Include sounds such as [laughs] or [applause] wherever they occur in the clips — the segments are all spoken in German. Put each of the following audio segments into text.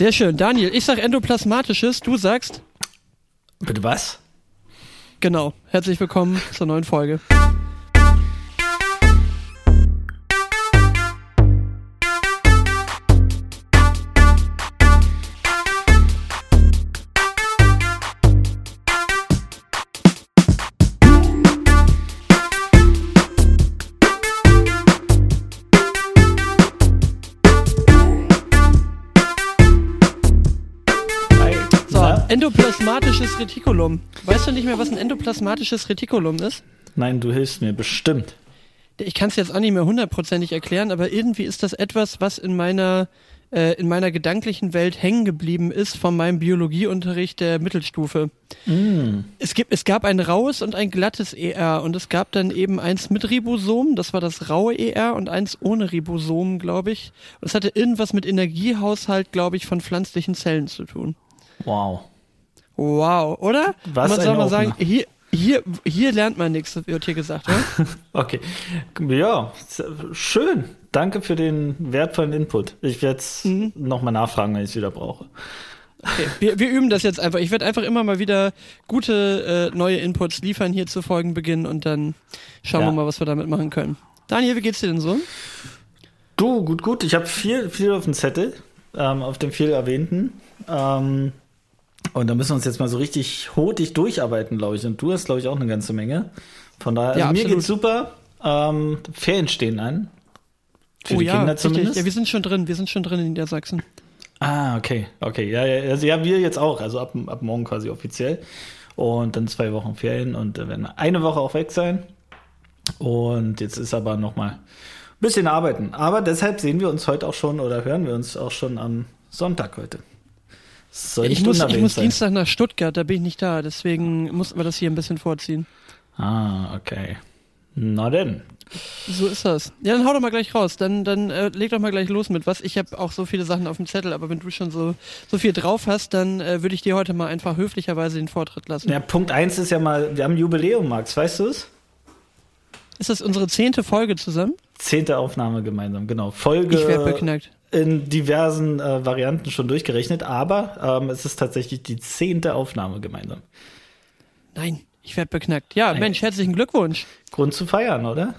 Sehr schön. Daniel, ich sag endoplasmatisches, du sagst? Bitte was? Genau. Herzlich willkommen zur neuen Folge. Mehr, was ein endoplasmatisches Retikulum ist? Nein, du hilfst mir bestimmt. Ich kann es jetzt auch nicht mehr hundertprozentig erklären, aber irgendwie ist das etwas, was in meiner äh, in meiner gedanklichen Welt hängen geblieben ist von meinem Biologieunterricht der Mittelstufe. Es, gibt, es gab ein raues und ein glattes ER und es gab dann eben eins mit Ribosom, das war das raue ER und eins ohne Ribosom, glaube ich. Und es hatte irgendwas mit Energiehaushalt, glaube ich, von pflanzlichen Zellen zu tun. Wow. Wow, oder? Was man soll mal sagen, hier, hier, hier lernt man nichts, wird hier gesagt, ja? [laughs] Okay. Ja, schön. Danke für den wertvollen Input. Ich werde es Mhm. nochmal nachfragen, wenn ich es wieder brauche. Okay, wir, wir üben das jetzt einfach. Ich werde einfach immer mal wieder gute äh, neue Inputs liefern hier zu Folgenbeginn und dann schauen Ja. wir mal, was wir damit machen können. Daniel, wie geht's dir denn so? Du, gut, gut. Ich habe viel, viel auf dem Zettel, ähm, auf dem viel erwähnten. Ähm, und da müssen wir uns jetzt mal so richtig hotig durcharbeiten, glaube ich. Und du hast, glaube ich, auch eine ganze Menge. Von daher, also Ja, mir geht's super. Ähm, Ferien stehen an. Für die Oh ja, Kinder richtig. zumindest. Ja, wir sind schon drin. Wir sind schon drin in Niedersachsen. Ah, okay, okay. Ja, ja, also ja, wir jetzt auch, also ab, ab morgen quasi offiziell. Und dann zwei Wochen Ferien und da werden eine Woche auch weg sein. Und jetzt ist aber noch mal ein bisschen arbeiten. Aber deshalb sehen wir uns heute auch schon oder hören wir uns auch schon am Sonntag heute. Soll Ich nicht muss, ich muss sein. Dienstag nach Stuttgart, da bin ich nicht da. Deswegen mussten wir das hier ein bisschen vorziehen. Ah, okay. Na denn. So ist das. Ja, dann hau doch mal gleich raus. Dann, dann äh, leg doch mal gleich los mit was. Ich habe auch so viele Sachen auf dem Zettel, aber wenn du schon so, so viel drauf hast, dann äh, würde ich dir heute mal einfach höflicherweise den Vortritt lassen. Ja, Punkt eins ist ja mal, wir haben Jubiläum, Max, weißt du es? Ist das unsere zehnte Folge zusammen? Zehnte Aufnahme gemeinsam, genau. Folge Ich werde beknackt. In diversen äh, Varianten schon durchgerechnet, aber ähm, es ist tatsächlich die zehnte Aufnahme gemeinsam. Nein, ich werde beknackt. Ja, Nein. Mensch, herzlichen Glückwunsch. Grund zu feiern, oder?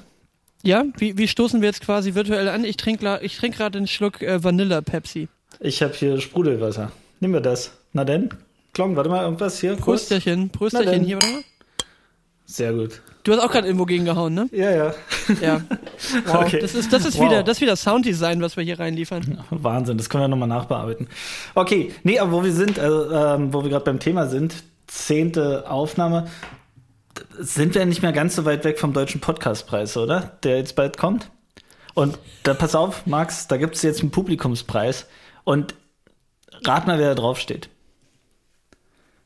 Ja, wie, wie stoßen wir jetzt quasi virtuell an? Ich trinke ich trink gerade einen Schluck äh, Vanilla Pepsi. Ich habe hier Sprudelwasser. Nehmen wir das. Na denn? Klong, warte mal, irgendwas hier? kurz? Prösterchen, Prösterchen hier, warte mal. Sehr gut. Du hast auch gerade irgendwo gegengehauen, ne? Ja, ja. Ja. [laughs] Wow. Okay. Das ist, das ist Wow. wieder, das ist wieder Sounddesign, was wir hier reinliefern. Wahnsinn, das können wir nochmal nachbearbeiten. Okay, nee, aber wo wir sind, also, ähm, wo wir gerade beim Thema sind, zehnte Aufnahme, sind wir nicht mehr ganz so weit weg vom Deutschen Podcastpreis, oder? Der jetzt bald kommt. Und da pass auf, Max, da gibt es jetzt einen Publikumspreis. Und rat mal, wer da drauf steht.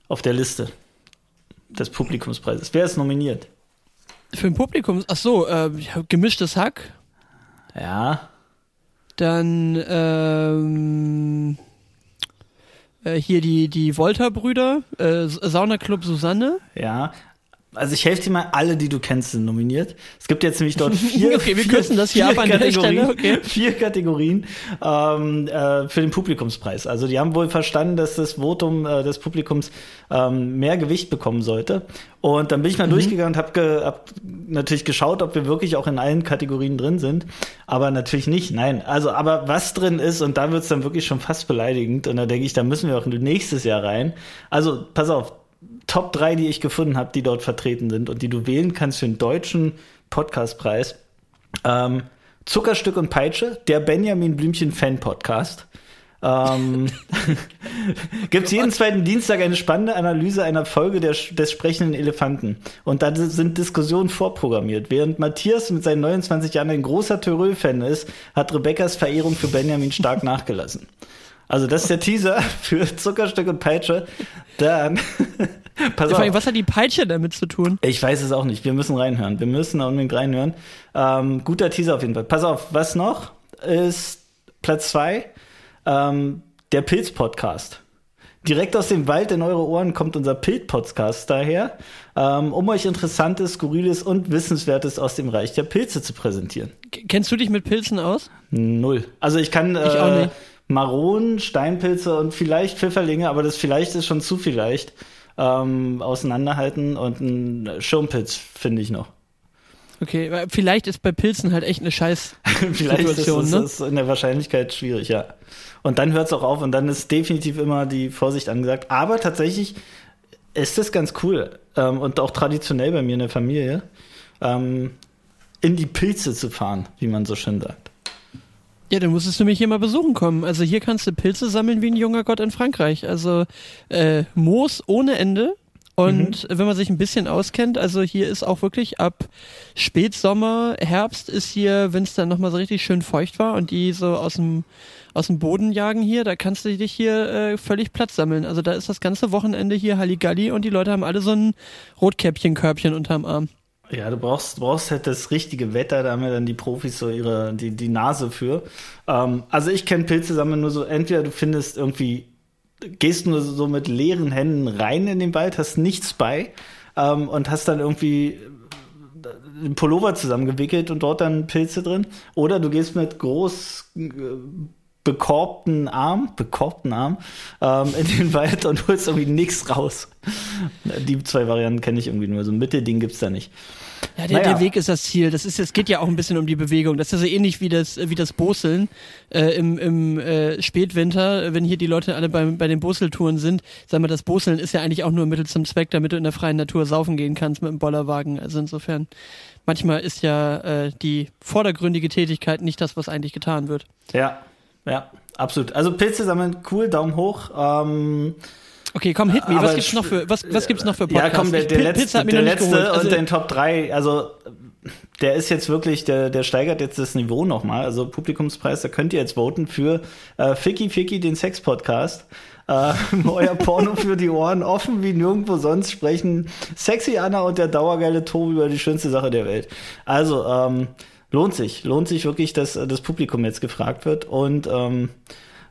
Auf der Liste des Publikumspreises. Wer ist nominiert? Für ein Publikum, ach so, äh, gemischtes Hack. Ja, Dann, ähm, äh, hier die, die Volta-Brüder, äh, Saunaclub Susanne. ja. Also ich helfe dir mal, alle, die du kennst, sind nominiert. Es gibt jetzt nämlich dort [laughs] vier, Okay, wir vier, kürzen das hier ab an der Kategorien, Stelle, okay. [laughs] vier Kategorien ähm, äh, für den Publikumspreis. Also die haben wohl verstanden, dass das Votum äh, des Publikums ähm, mehr Gewicht bekommen sollte. Und dann bin ich mal durchgegangen und habe ge, hab natürlich geschaut, ob wir wirklich auch in allen Kategorien drin sind. Aber natürlich nicht, nein. Also, aber was drin ist, und da wird's dann wirklich schon fast beleidigend. Und da denke ich, da müssen wir auch nächstes Jahr rein. Also, pass auf, Top 3, die ich gefunden habe, die dort vertreten sind und die du wählen kannst für den deutschen Podcastpreis. Ähm, Zuckerstück und Peitsche, der Benjamin Blümchen Fan Podcast. Ähm, [laughs] Gibt es jeden zweiten Dienstag eine spannende Analyse einer Folge der, des sprechenden Elefanten. Und da sind Diskussionen vorprogrammiert. Während Matthias mit seinen 29 Jahren ein großer Törö-Fan ist, hat Rebecca's Verehrung für Benjamin stark [laughs] nachgelassen. Also das ist der Teaser für Zuckerstück und Peitsche. Dann, [laughs] pass Vor allem, auf. was hat die Peitsche damit zu tun? Ich weiß es auch nicht. Wir müssen reinhören. Wir müssen da unbedingt reinhören. Ähm, guter Teaser auf jeden Fall. Pass auf, was noch ist Platz zwei ähm, der Pilz-Podcast. Direkt aus dem Wald in eure Ohren kommt unser Pilz-Podcast daher, ähm, um euch Interessantes, Skurriles und Wissenswertes aus dem Reich der Pilze zu präsentieren. K- Kennst du dich mit Pilzen aus? Null. Also ich kann, äh, Ich auch nicht. Maronen, Steinpilze und vielleicht Pfifferlinge, aber das vielleicht ist schon zu vielleicht ähm, auseinanderhalten und ein Schirmpilz finde ich noch. Okay, vielleicht ist bei Pilzen halt echt eine scheiß [laughs] Vielleicht ist es ne? in der Wahrscheinlichkeit schwierig, ja. Und dann hört es auch auf und dann ist definitiv immer die Vorsicht angesagt. Aber tatsächlich ist das ganz cool ähm, und auch traditionell bei mir in der Familie, ähm, in die Pilze zu fahren, wie man so schön sagt. Ja, dann musstest du mich hier mal besuchen kommen. Also hier kannst du Pilze sammeln wie ein junger Gott in Frankreich. Also äh, Moos ohne Ende. Und mhm. wenn man sich ein bisschen auskennt, also hier ist auch wirklich ab Spätsommer, Herbst ist hier, wenn es dann nochmal so richtig schön feucht war und die so aus dem, aus dem Boden jagen hier, da kannst du dich hier äh, völlig Platz sammeln. Also da ist das ganze Wochenende hier Halligalli und die Leute haben alle so ein Rotkäppchenkörbchen unterm Arm. Ja, du brauchst, brauchst halt das richtige Wetter, da haben ja dann die Profis so ihre, die, die Nase für. Ähm, also ich kenne Pilze sammeln nur so, entweder du findest irgendwie, gehst nur so mit leeren Händen rein in den Wald, hast nichts bei ähm, und hast dann irgendwie einen Pullover zusammengewickelt und dort dann Pilze drin. Oder du gehst mit groß äh, bekorbten Arm, bekorbten Arm, ähm, in den Wald und holst irgendwie nichts raus. Die zwei Varianten kenne ich irgendwie nur. So ein Mittelding gibt's da nicht. Ja, der, naja. der Weg ist das Ziel. Das ist, es geht ja auch ein bisschen um die Bewegung. Das ist ja so ähnlich wie das, wie das Boseln äh, im, im äh, Spätwinter, wenn hier die Leute alle bei, bei den Boseltouren sind. Sag mal, das Boseln ist ja eigentlich auch nur Mittel zum Zweck, damit du in der freien Natur saufen gehen kannst mit dem Bollerwagen. Also insofern, manchmal ist ja äh, die vordergründige Tätigkeit nicht das, was eigentlich getan wird. Ja, ja, absolut. Also Pilze sammeln, cool, Daumen hoch. Ähm, okay, komm, hit me. Was gibt's noch für, was, was gibt's noch für Podcasts? Ja, komm, der, der ich, letzte, der letzte und also, den Top 3, also der ist jetzt wirklich, der, der steigert jetzt das Niveau nochmal. Also Publikumspreis, da könnt ihr jetzt voten für äh, Ficky Ficky, den Sex-Podcast. Äh, [laughs] euer Porno für die Ohren, offen wie nirgendwo sonst sprechen Sexy Anna und der dauergeile Tobi über die schönste Sache der Welt. Also, ähm, lohnt sich, lohnt sich wirklich, dass das Publikum jetzt gefragt wird. Und ähm,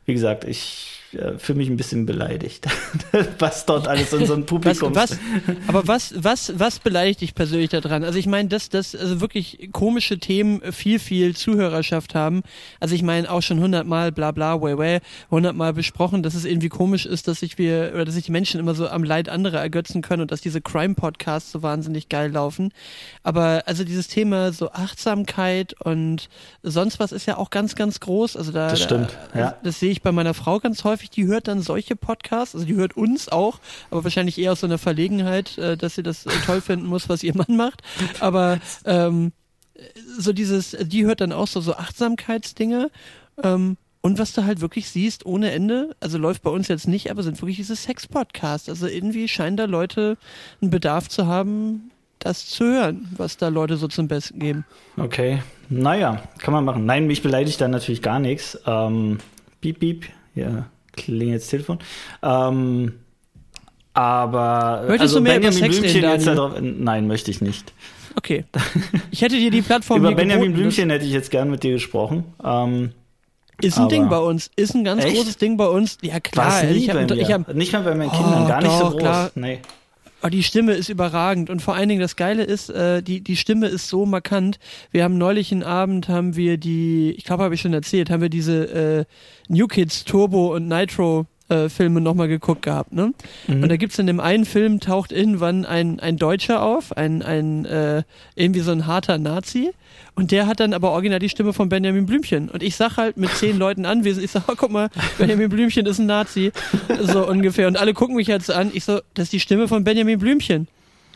wie gesagt, ich äh, fühle mich ein bisschen beleidigt, [laughs] was dort alles in so einem Publikum was, was, Aber was, was, was beleidigt dich persönlich daran? Also ich meine, dass, dass also wirklich komische Themen viel, viel Zuhörerschaft haben. Also ich meine auch schon hundertmal bla bla, way way, hundertmal besprochen, dass es irgendwie komisch ist, dass sich wir, oder dass sich die Menschen immer so am Leid anderer ergötzen können und dass diese Crime-Podcasts so wahnsinnig geil laufen. Aber also dieses Thema so Achtsamkeit und sonst was ist ja auch ganz, ganz groß. Also da, das stimmt, da, ja. Das sehe ich bei meiner Frau ganz häufig häufig, die hört dann solche Podcasts, also die hört uns auch, aber wahrscheinlich eher aus so einer Verlegenheit, äh, dass sie das äh, toll finden muss, was ihr Mann macht. Aber ähm, so dieses, die hört dann auch so, so Achtsamkeitsdinge. Ähm, und was du halt wirklich siehst, ohne Ende, also läuft bei uns jetzt nicht, aber sind wirklich diese Sex-Podcasts. Also irgendwie scheinen da Leute einen Bedarf zu haben, das zu hören, was da Leute so zum Besten geben. Okay, naja, kann man machen. Nein, mich beleidigt da natürlich gar nichts. Ähm, piep, piep, ja, klingelt das Telefon. Ähm, aber Möchtest also du mehr Benjamin über Sex Blümchen reden, jetzt darauf, Nein, möchte ich nicht. Okay. Ich hätte dir die Plattform [laughs] Über Benjamin geboten, Blümchen hätte ich jetzt gern mit dir gesprochen. Ähm, ist ein Ding bei uns. Ist ein ganz echt? großes Ding bei uns. Ja, klar. Ich hab, ich hab, nicht mal bei meinen Kindern, oh, gar nicht doch, so groß. Klar. Nee. Aber die Stimme ist überragend und vor allen Dingen das Geile ist, äh, die, die Stimme ist so markant. Wir haben neulich einen Abend, haben wir die, ich glaube, habe ich schon erzählt, haben wir diese äh, New Kids Turbo und Nitro äh, Filme nochmal geguckt gehabt, ne? Mhm. Und da gibt's in dem einen Film taucht irgendwann ein, ein Deutscher auf, ein, ein äh, irgendwie so ein harter Nazi. Und der hat dann aber original die Stimme von Benjamin Blümchen. Und ich sag halt mit zehn Leuten anwesend, ich sag, oh, guck mal, Benjamin Blümchen ist ein Nazi. So ungefähr. Und alle gucken mich jetzt an. Ich so, das ist die Stimme von Benjamin Blümchen.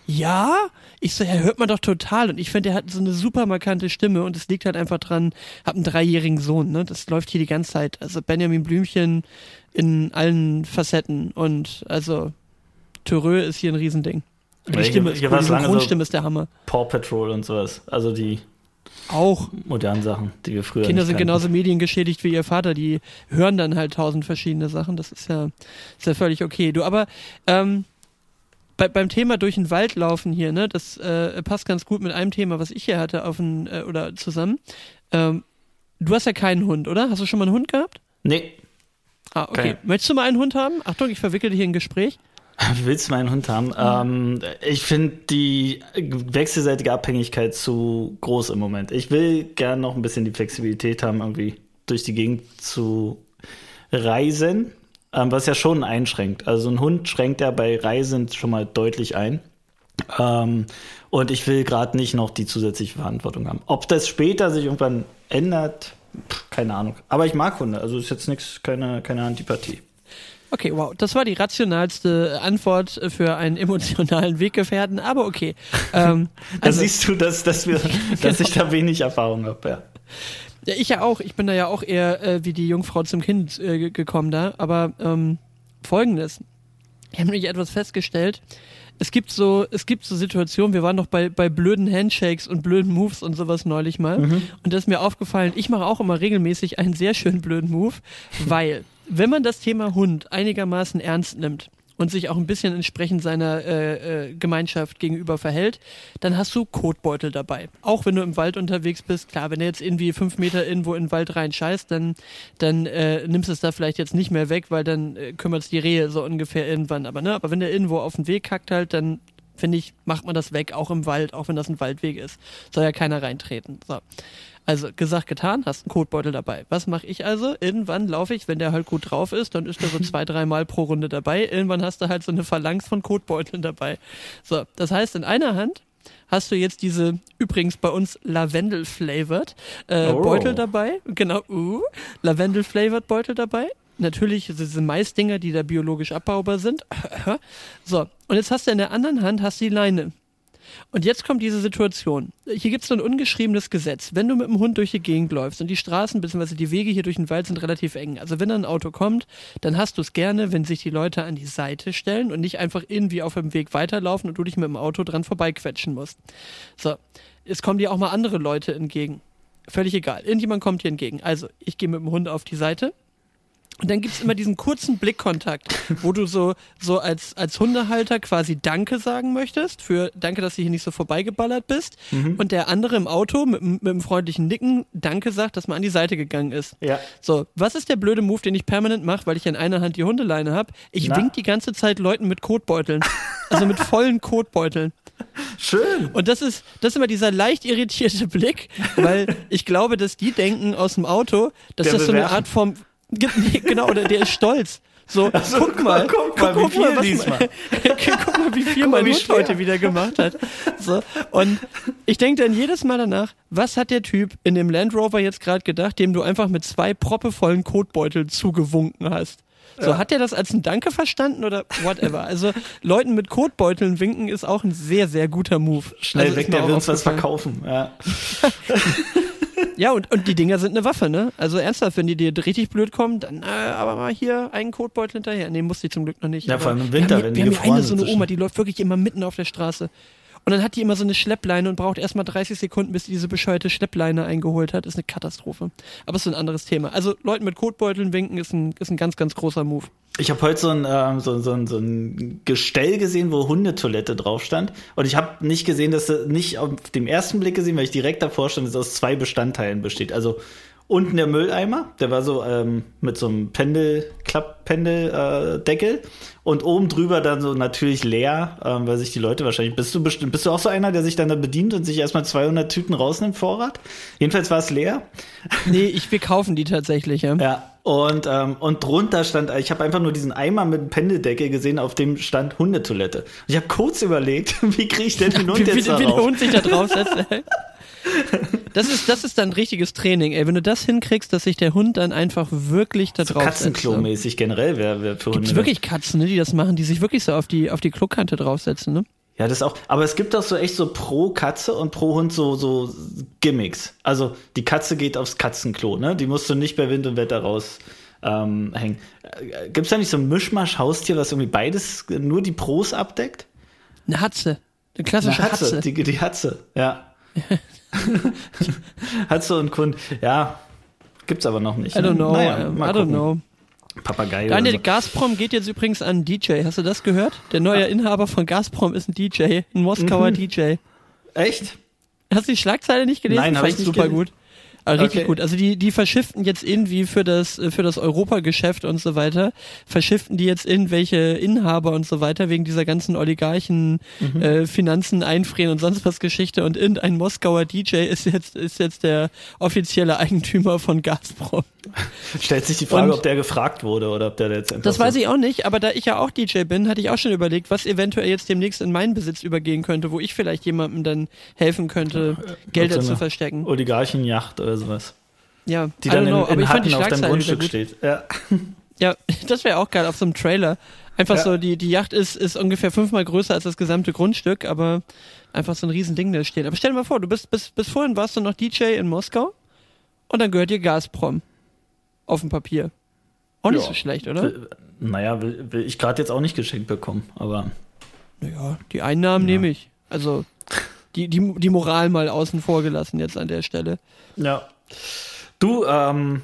Ja? Ich so, ja, hört man doch total. Und ich finde, der hat so eine super markante Stimme und es liegt halt einfach dran, hab einen dreijährigen Sohn, ne? Das läuft hier die ganze Zeit. Also Benjamin Blümchen in allen Facetten. Und also Thüreux ist hier ein Riesending. die Stimme, hier, hier die Synchronstimme so ist der Hammer. Paw Patrol und sowas. Also die auch modernen Sachen, die wir früher Kinder sind kannten. genauso mediengeschädigt wie ihr Vater, die hören dann halt tausend verschiedene Sachen. Das ist ja, ist ja völlig okay. Du, aber ähm, bei, beim Thema durch den Wald laufen hier, ne, das äh, passt ganz gut mit einem Thema, was ich hier hatte, auf ein, äh, oder zusammen. Ähm, du hast ja keinen Hund, oder? Hast du schon mal einen Hund gehabt? Nee. Ah, okay. Keine. Möchtest du mal einen Hund haben? Achtung, ich verwickle dich hier in ein Gespräch. [laughs] Willst du meinen Hund haben? Mhm. Ähm, ich finde die wechselseitige Abhängigkeit zu groß im Moment. Ich will gern noch ein bisschen die Flexibilität haben, irgendwie durch die Gegend zu Reisen, ähm, was ja schon einschränkt. Also ein Hund schränkt ja bei Reisen schon mal deutlich ein. Ähm, und ich will gerade nicht noch die zusätzliche Verantwortung haben. Ob das später sich irgendwann ändert, keine Ahnung. Aber ich mag Hunde, also ist jetzt nichts, keine, keine Antipathie. Okay, wow. Das war die rationalste Antwort für einen emotionalen Weggefährten, aber okay. [laughs] Ähm, da also, siehst du, dass, dass, wir, [laughs] dass genau. ich da wenig Erfahrung habe, ja. Ja, ich ja auch. Ich bin da ja auch eher äh, wie die Jungfrau zum Kind äh, gekommen da. Aber ähm, folgendes. Ich habe nämlich etwas festgestellt. Es gibt so, es gibt so Situationen, wir waren noch bei, bei blöden Handshakes und blöden Moves und sowas neulich mal. Mhm. Und das ist mir aufgefallen, ich mache auch immer regelmäßig einen sehr schönen blöden Move, weil, wenn man das Thema Hund einigermaßen ernst nimmt, und sich auch ein bisschen entsprechend seiner äh, äh, Gemeinschaft gegenüber verhält, dann hast du Kotbeutel dabei. Auch wenn du im Wald unterwegs bist, klar, wenn du jetzt irgendwie fünf Meter irgendwo in den Wald rein scheißt, dann, dann äh, nimmst du es da vielleicht jetzt nicht mehr weg, weil dann äh, kümmert es die Rehe so ungefähr irgendwann. Aber ne, aber wenn der irgendwo auf den Weg kackt halt, dann finde ich, macht man das weg, auch im Wald, auch wenn das ein Waldweg ist. Soll ja keiner reintreten. So. Also gesagt, getan, hast einen Kotbeutel dabei. Was mache ich also? Irgendwann laufe ich, wenn der halt gut drauf ist, dann ist er so [laughs] zwei, dreimal pro Runde dabei. Irgendwann hast du halt so eine Phalanx von Kotbeuteln dabei. So, das heißt, in einer Hand hast du jetzt diese, übrigens bei uns Lavendel-flavored äh, oh. Beutel dabei. Genau, uh, Lavendel-flavored Beutel dabei. Natürlich diese Maisdinger, die da biologisch abbaubar sind. [laughs] so, und jetzt hast du in der anderen Hand hast du die Leine. Und jetzt kommt diese Situation. Hier gibt es so ein ungeschriebenes Gesetz. Wenn du mit dem Hund durch die Gegend läufst und die Straßen bzw. die Wege hier durch den Wald sind relativ eng. Also wenn da ein Auto kommt, dann hast du es gerne, wenn sich die Leute an die Seite stellen und nicht einfach irgendwie auf dem Weg weiterlaufen und du dich mit dem Auto dran vorbeiquetschen musst. So, es kommen dir auch mal andere Leute entgegen. Völlig egal. Irgendjemand kommt dir entgegen. Also, ich gehe mit dem Hund auf die Seite und dann gibt's immer diesen kurzen Blickkontakt, wo du so, so als, als Hundehalter quasi Danke sagen möchtest, für Danke, dass du hier nicht so vorbeigeballert bist. Mhm. Und der andere im Auto mit, mit einem freundlichen Nicken Danke sagt, dass man an die Seite gegangen ist. Ja. So, was ist der blöde Move, den ich permanent mache, weil ich in einer Hand die Hundeleine habe? Ich Na? wink die ganze Zeit Leuten mit Kotbeuteln. also mit vollen Kotbeuteln. Schön. Und das ist, das ist immer dieser leicht irritierte Blick, weil ich glaube, dass die denken aus dem Auto, dass der das so eine Art vom, [laughs] genau, oder der ist stolz. So, also, guck mal, guck, guck, mal, guck, wie viel mal, [laughs] guck mal, wie viel mein Hund heute wieder gemacht hat. So, und ich denke dann jedes Mal danach, was hat der Typ in dem Land Rover jetzt gerade gedacht, dem du einfach mit zwei proppevollen Kotbeuteln zugewunken hast? So, ja. hat er das als ein Danke verstanden oder whatever? Also, Leuten mit Kotbeuteln winken ist auch ein sehr, sehr guter Move. Schnell also, weg, der will uns was verkaufen, ja. [laughs] Ja, und, und die Dinger sind eine Waffe, ne? Also ernsthaft, wenn die dir richtig blöd kommen, dann äh, aber mal hier einen Kotbeutel hinterher. Nee, muss die zum Glück noch nicht. Ja, vor allem im Winter, wir wenn die Wir haben hier eine so eine Oma, die läuft wirklich immer mitten auf der Straße. Und dann hat die immer so eine Schleppleine und braucht erstmal 30 Sekunden, bis sie diese bescheuerte Schleppleine eingeholt hat. Ist eine Katastrophe. Aber ist ein anderes Thema. Also Leuten mit Kotbeuteln winken ist ein, ist ein ganz, ganz großer Move. Ich habe heute so ein, ähm, so, so, so ein Gestell gesehen, wo Hundetoilette drauf stand. Und ich habe nicht gesehen, dass das nicht auf dem ersten Blick gesehen, weil ich direkt davor stand, dass es aus zwei Bestandteilen besteht. Also unten der Mülleimer, der war so ähm, mit so einem Pendel, Klapppendeldeckel äh, und oben drüber dann so natürlich leer, ähm, weil sich die Leute wahrscheinlich, bist du bestimmt, bist du auch so einer, der sich dann da bedient und sich erstmal 200 Tüten rausnimmt, Vorrat? Jedenfalls war es leer. Nee, ich, wir kaufen die tatsächlich, ja. Ja, und, ähm, und drunter stand, ich habe einfach nur diesen Eimer mit Pendeldecke gesehen, auf dem stand Hundetoilette. Und ich habe kurz überlegt, [laughs] wie kriege ich denn den Hund jetzt wie, darauf? Wie der Hund sich da draufsetzt. Das ist, das ist dann richtiges Training, ey. Wenn du das hinkriegst, dass sich der Hund dann einfach wirklich da drauf setzt. Katzenklo-mäßig generell wäre wär für Hunde. Gibt wirklich Katzen, ne, die das machen, die sich wirklich so auf die, auf die Klokante draufsetzen, ne? Ja, das auch. Aber es gibt auch so echt so pro Katze und pro Hund so, so Gimmicks. Also die Katze geht aufs Katzenklo, ne? Die musst du nicht bei Wind und Wetter raus ähm, hängen. Äh, Gibt es da nicht so ein Mischmasch-Haustier, was irgendwie beides, nur die Pros abdeckt? Eine Hatze. Eine klassische Eine Hatze. Hatze. Die, die Hatze, ja. [laughs] Hatze und Kund, ja. Gibt's aber noch nicht. I don't know. Naja, I don't know. Papagei. Daniel, so. Gazprom geht jetzt übrigens an DJ. Hast du das gehört? Der neue Inhaber von Gazprom ist ein DJ, ein Moskauer mhm. DJ. Echt? Hast du die Schlagzeile nicht gelesen? Nein, habe ich nicht super gelesen. gut. Aber richtig okay. gut. Also die, die verschifften jetzt irgendwie für das, für das Europageschäft und so weiter, verschifften die jetzt irgendwelche Inhaber und so weiter wegen dieser ganzen Oligarchen, mhm. äh, Finanzen einfrieren und sonst was Geschichte und irgendein Moskauer DJ ist jetzt, ist jetzt der offizielle Eigentümer von Gazprom. [laughs] Stellt sich die Frage, und ob der gefragt wurde oder ob der jetzt Das weiß ich auch nicht, aber da ich ja auch DJ bin, hatte ich auch schon überlegt, was eventuell jetzt demnächst in meinen Besitz übergehen könnte, wo ich vielleicht jemandem dann helfen könnte, Gelder zu verstecken. Oligarchenjacht oder sowas. Ja, die dann know, in, in Hatten auf deinem Grundstück steht. Ja, [laughs] ja das wäre auch geil auf so einem Trailer. Einfach ja. so, die, die Yacht ist, ist ungefähr fünfmal größer als das gesamte Grundstück, aber einfach so ein Riesending da steht. Aber stell dir mal vor, du bist bis, bis vorhin warst du noch DJ in Moskau und dann gehört dir Gazprom auf dem Papier. Auch nicht ja. so schlecht, oder? Will, naja, will, will ich gerade jetzt auch nicht geschenkt bekommen, aber. Naja, die Einnahmen ja. nehme ich. Also die, die, die Moral mal außen vor gelassen jetzt an der Stelle. Ja. Du, ähm,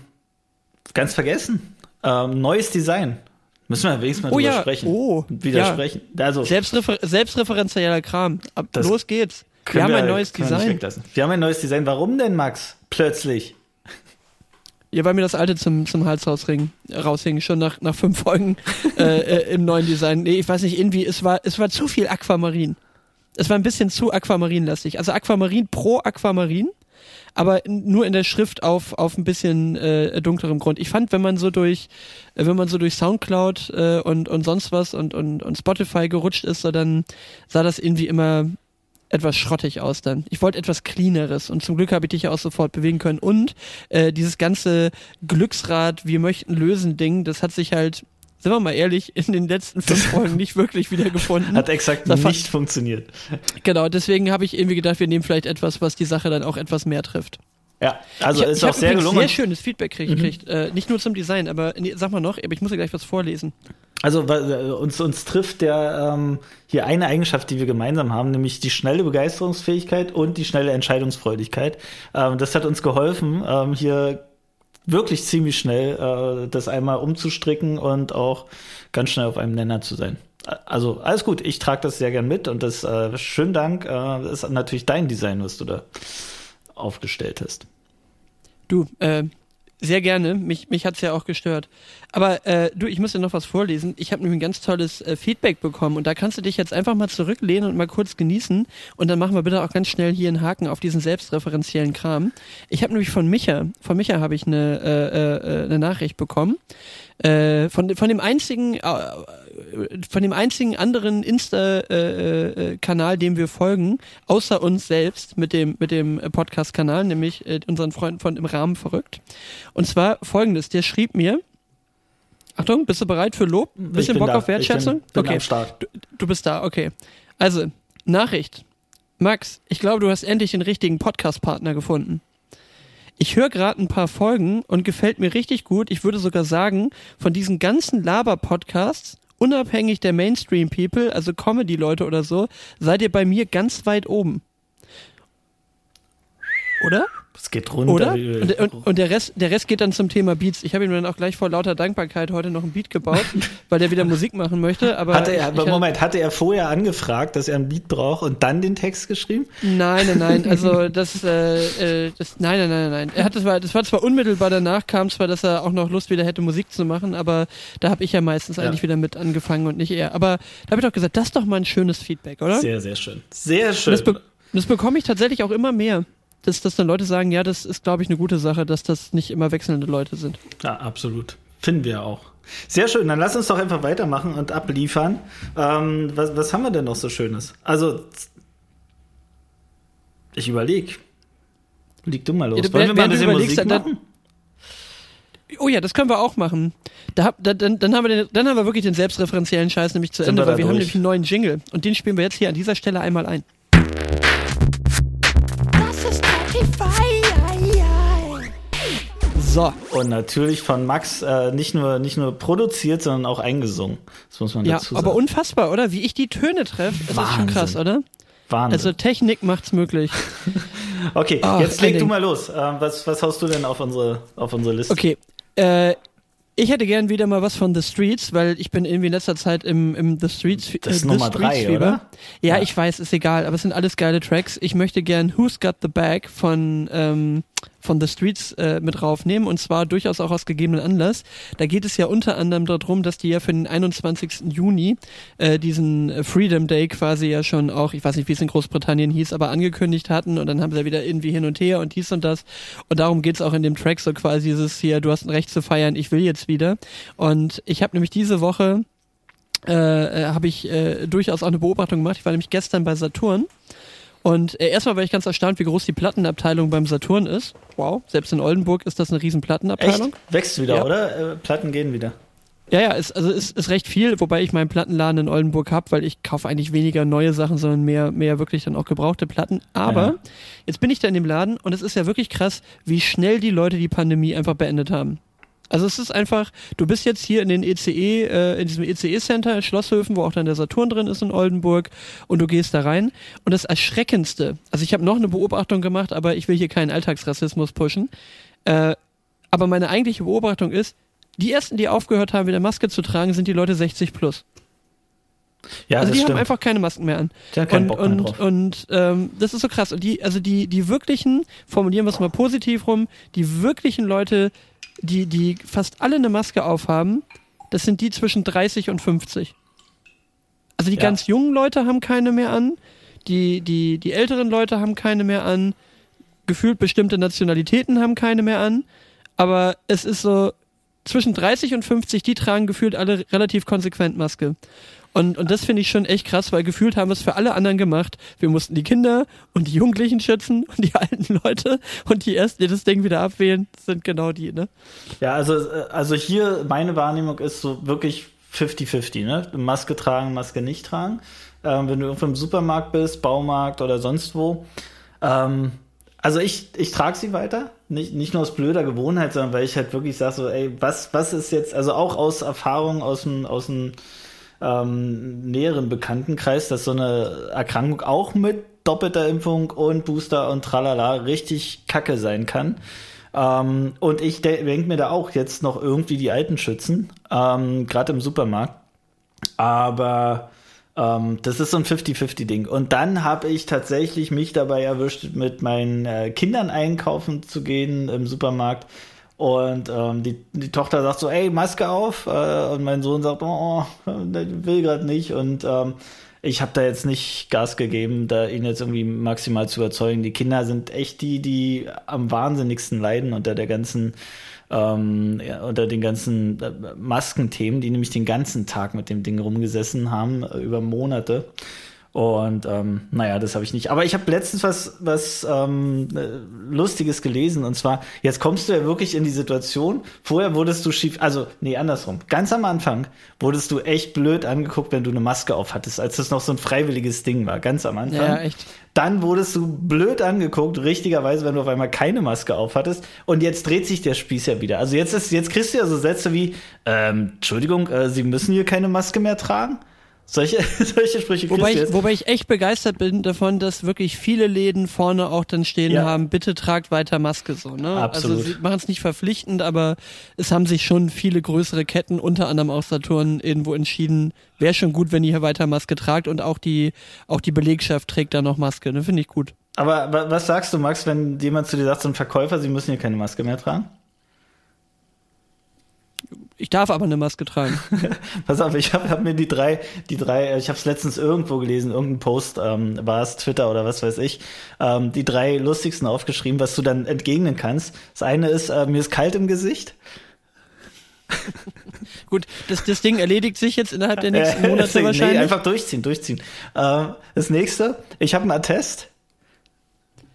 ganz vergessen. Ähm, neues Design. Müssen wir wenigstens mal oh, drüber ja. sprechen. Oh, widersprechen. Ja. Also, Selbstrefer selbstreferenzieller Kram. Ab, los geht's. Wir haben ein neues Design. Wir haben ein neues Design. Warum denn, Max? Plötzlich. Ja, weil mir das alte zum, zum Hals raushing, raushing schon nach, nach fünf Folgen [laughs] äh, äh, im neuen Design. Nee, ich weiß nicht, irgendwie, es war, es war zu viel Aquamarin. Es war ein bisschen zu Aquamarin-lastig. Also Aquamarin pro Aquamarin, aber nur in der Schrift auf, auf ein bisschen äh, dunklerem Grund. Ich fand, wenn man so durch, äh, wenn man so durch Soundcloud äh, und, und sonst was und, und, und Spotify gerutscht ist, so dann sah das irgendwie immer etwas schrottig aus dann. Ich wollte etwas cleaneres und zum Glück habe ich dich ja auch sofort bewegen können. Und äh, dieses ganze Glücksrad, wir möchten lösen Ding, das hat sich halt, sind wir mal ehrlich, in den letzten fünf [laughs] Folgen nicht wirklich wieder gefunden. Hat exakt das nicht funktioniert. Genau, deswegen habe ich irgendwie gedacht, wir nehmen vielleicht etwas, was die Sache dann auch etwas mehr trifft. Ja, also ich, ist ich auch sehr gelungen. sehr schönes Feedback gekriegt. Mhm. Äh, nicht nur zum Design, aber nee, sag mal noch, aber ich muss ja gleich was vorlesen. Also äh, uns, uns trifft der ähm, hier eine Eigenschaft, die wir gemeinsam haben, nämlich die schnelle Begeisterungsfähigkeit und die schnelle Entscheidungsfreudigkeit. Ähm, das hat uns geholfen, ähm, hier wirklich ziemlich schnell äh, das einmal umzustricken und auch ganz schnell auf einem Nenner zu sein. Also alles gut, ich trage das sehr gern mit und das äh, schönen Dank. Äh, ist natürlich dein Design, was du da aufgestellt hast. Du, äh, sehr gerne. Mich, mich hat es ja auch gestört. Aber äh, du, ich muss dir noch was vorlesen. Ich habe nämlich ein ganz tolles äh, Feedback bekommen und da kannst du dich jetzt einfach mal zurücklehnen und mal kurz genießen. Und dann machen wir bitte auch ganz schnell hier einen Haken auf diesen selbstreferenziellen Kram. Ich habe nämlich von Micha, von Micha habe ich eine, äh, äh, eine Nachricht bekommen. Äh, von, von dem einzigen, äh, von dem einzigen anderen Insta-Kanal, dem wir folgen, außer uns selbst mit dem, mit dem Podcast-Kanal, nämlich äh, unseren Freunden von Im Rahmen verrückt. Und zwar folgendes, der schrieb mir, Achtung, bist du bereit für Lob? Bisschen Bock da. auf Wertschätzung? Ich bin, bin okay. Am Start. Du, du bist da, okay. Also, Nachricht. Max, ich glaube, du hast endlich den richtigen Podcast-Partner gefunden. Ich höre gerade ein paar Folgen und gefällt mir richtig gut. Ich würde sogar sagen, von diesen ganzen Laber-Podcasts, unabhängig der Mainstream-People, also Comedy-Leute oder so, seid ihr bei mir ganz weit oben. Oder? Es geht runter. Oder? Und, und, und, der, Rest, der Rest geht dann zum Thema Beats. Ich habe ihm dann auch gleich vor lauter Dankbarkeit heute noch ein Beat gebaut, [laughs] weil er wieder Musik machen möchte. Aber hatte er, ich, ich Moment, hatte er vorher angefragt, dass er ein Beat braucht und dann den Text geschrieben? Nein, nein, nein. Also [laughs] das, äh, äh, das nein, nein, nein, nein. Er hat das war, das war zwar unmittelbar danach, kam zwar, dass er auch noch Lust wieder hätte, Musik zu machen, aber da habe ich ja meistens ja. eigentlich wieder mit angefangen und nicht er. Aber da habe ich doch gesagt, das ist doch mal ein schönes Feedback, oder? Sehr, sehr schön. Sehr schön. Das, be das bekomme ich tatsächlich auch immer mehr dass, dass dann Leute sagen, ja, das ist, glaube ich, eine gute Sache, dass das nicht immer wechselnde Leute sind. Ja, absolut. Finden wir auch. Sehr schön, dann lass uns doch einfach weitermachen und abliefern. Ähm, was, was haben wir denn noch so Schönes? Also, ich überlege. Leg du mal los. Ja, Wollen wir mal ein bisschen Musik machen? Oh ja, das können wir auch machen. Da, da, dann, dann, haben wir den, dann haben wir wirklich den selbstreferenziellen Scheiß nämlich zu Sind Ende, wir weil wir durch? haben nämlich einen neuen Jingle und den spielen wir jetzt hier an dieser Stelle einmal ein. So. Und natürlich von Max äh, nicht, nur, nicht nur produziert, sondern auch eingesungen. Das muss man ja, dazu sagen. Aber unfassbar, oder? Wie ich die Töne treffe, ist das schon krass, oder? Wahnsinn. Also Technik macht's möglich. [laughs] okay, oh, jetzt leg du mal los. Äh, was, was haust du denn auf unsere, auf unsere Liste? Okay. Äh, ich hätte gern wieder mal was von The Streets, weil ich bin irgendwie in letzter Zeit im, im The Streets äh, Das ist Nummer drei, oder? Ja, ja, ich weiß, ist egal, aber es sind alles geile Tracks. Ich möchte gern Who's Got the Bag von ähm, von The Streets äh, mit raufnehmen und zwar durchaus auch aus gegebenen Anlass. Da geht es ja unter anderem darum, dass die ja für den 21. Juni äh, diesen Freedom Day quasi ja schon auch, ich weiß nicht, wie es in Großbritannien hieß, aber angekündigt hatten und dann haben sie ja wieder irgendwie hin und her und dies und das und darum geht's auch in dem Track so quasi dieses hier, du hast ein Recht zu feiern, ich will jetzt wieder und ich habe nämlich diese Woche äh, äh, habe ich äh, durchaus auch eine Beobachtung gemacht. Ich war nämlich gestern bei Saturn und äh, erstmal war ich ganz erstaunt, wie groß die Plattenabteilung beim Saturn ist. Wow, selbst in Oldenburg ist das eine riesen Plattenabteilung. Echt? Wächst wieder, ja. oder? Äh, Platten gehen wieder. Ja, ja, ist, also ist, ist recht viel, wobei ich meinen Plattenladen in Oldenburg habe, weil ich kaufe eigentlich weniger neue Sachen, sondern mehr, mehr wirklich dann auch gebrauchte Platten. Aber ja. jetzt bin ich da in dem Laden und es ist ja wirklich krass, wie schnell die Leute die Pandemie einfach beendet haben. Also es ist einfach, du bist jetzt hier in den ECE, e, äh, in diesem ECE-Center in Schlosshöfen, wo auch dann der Saturn drin ist in Oldenburg und du gehst da rein und das Erschreckendste, also ich habe noch eine Beobachtung gemacht, aber ich will hier keinen Alltagsrassismus pushen, äh, aber meine eigentliche Beobachtung ist, die ersten, die aufgehört haben, wieder Maske zu tragen, sind die Leute 60 plus. Ja, also die stimmt. haben einfach keine Masken mehr an. Der und, Bock und, drauf. und ähm, das ist so krass. Und die, also die, die wirklichen, formulieren wir es mal positiv rum, die wirklichen Leute, die, die fast alle eine Maske aufhaben, das sind die zwischen 30 und 50. Also die ja. ganz jungen Leute haben keine mehr an, die, die, die älteren Leute haben keine mehr an, gefühlt bestimmte Nationalitäten haben keine mehr an, aber es ist so, zwischen 30 und 50, die tragen gefühlt alle relativ konsequent Maske. Und, und das finde ich schon echt krass, weil gefühlt haben wir es für alle anderen gemacht. Wir mussten die Kinder und die Jugendlichen schützen und die [laughs] alten Leute und die ersten, die das Ding wieder abwählen, sind genau die, ne? Ja, also, also hier, meine Wahrnehmung ist so wirklich 50-50, ne? Maske tragen, Maske nicht tragen. Ähm, wenn du irgendwo im Supermarkt bist, Baumarkt oder sonst wo. Ähm, also ich, ich trage sie weiter. Nicht, nicht nur aus blöder Gewohnheit, sondern weil ich halt wirklich sage so, ey, was, was ist jetzt, also auch aus Erfahrung aus dem, aus dem ähm, näheren Bekanntenkreis, dass so eine Erkrankung auch mit doppelter Impfung und Booster und tralala richtig kacke sein kann. Ähm, und ich denke mir da auch jetzt noch irgendwie die Alten schützen, ähm, gerade im Supermarkt. Aber ähm, das ist so ein 50-50-Ding. Und dann habe ich tatsächlich mich dabei erwischt, mit meinen äh, Kindern einkaufen zu gehen im Supermarkt. Und ähm, die, die Tochter sagt so, ey, Maske auf. Äh, und mein Sohn sagt, oh, der will gerade nicht. Und ähm, ich habe da jetzt nicht Gas gegeben, da ihn jetzt irgendwie maximal zu überzeugen. Die Kinder sind echt die, die am wahnsinnigsten leiden unter der ganzen, ähm, ja, unter den ganzen äh, Maskenthemen, die nämlich den ganzen Tag mit dem Ding rumgesessen haben, äh, über Monate. Und ähm, naja, das habe ich nicht. Aber ich habe letztens was, was ähm, äh, Lustiges gelesen. Und zwar, jetzt kommst du ja wirklich in die Situation, vorher wurdest du schief, also nee, andersrum. Ganz am Anfang wurdest du echt blöd angeguckt, wenn du eine Maske auf hattest, als das noch so ein freiwilliges Ding war, ganz am Anfang. Ja, echt. Dann wurdest du blöd angeguckt, richtigerweise, wenn du auf einmal keine Maske auf hattest. Und jetzt dreht sich der Spieß ja wieder. Also jetzt ist, jetzt kriegst du ja so Sätze wie, ähm, Entschuldigung, äh, Sie müssen hier keine Maske mehr tragen. Solche, [laughs] solche Sprüche wobei ich, wobei ich echt begeistert bin davon, dass wirklich viele Läden vorne auch dann stehen ja. haben, bitte tragt weiter Maske so. Ne? Absolut. Also sie machen es nicht verpflichtend, aber es haben sich schon viele größere Ketten, unter anderem auch Saturn, irgendwo entschieden, wäre schon gut, wenn ihr hier weiter Maske tragt und auch die, auch die Belegschaft trägt da noch Maske. Ne? Finde ich gut. Aber was sagst du, Max, wenn jemand zu dir sagt, so ein Verkäufer, sie müssen hier keine Maske mehr tragen? Ich darf aber eine Maske tragen. [laughs] Pass auf, ich habe hab mir die drei, die drei, äh, ich habe es letztens irgendwo gelesen, irgendein Post, ähm, war es Twitter oder was weiß ich, ähm, die drei lustigsten aufgeschrieben, was du dann entgegnen kannst. Das eine ist, äh, mir ist kalt im Gesicht. [laughs] Gut, das, das Ding erledigt sich jetzt innerhalb der nächsten Monate wahrscheinlich. Nee, einfach durchziehen, durchziehen. Äh, das nächste, ich habe einen Attest.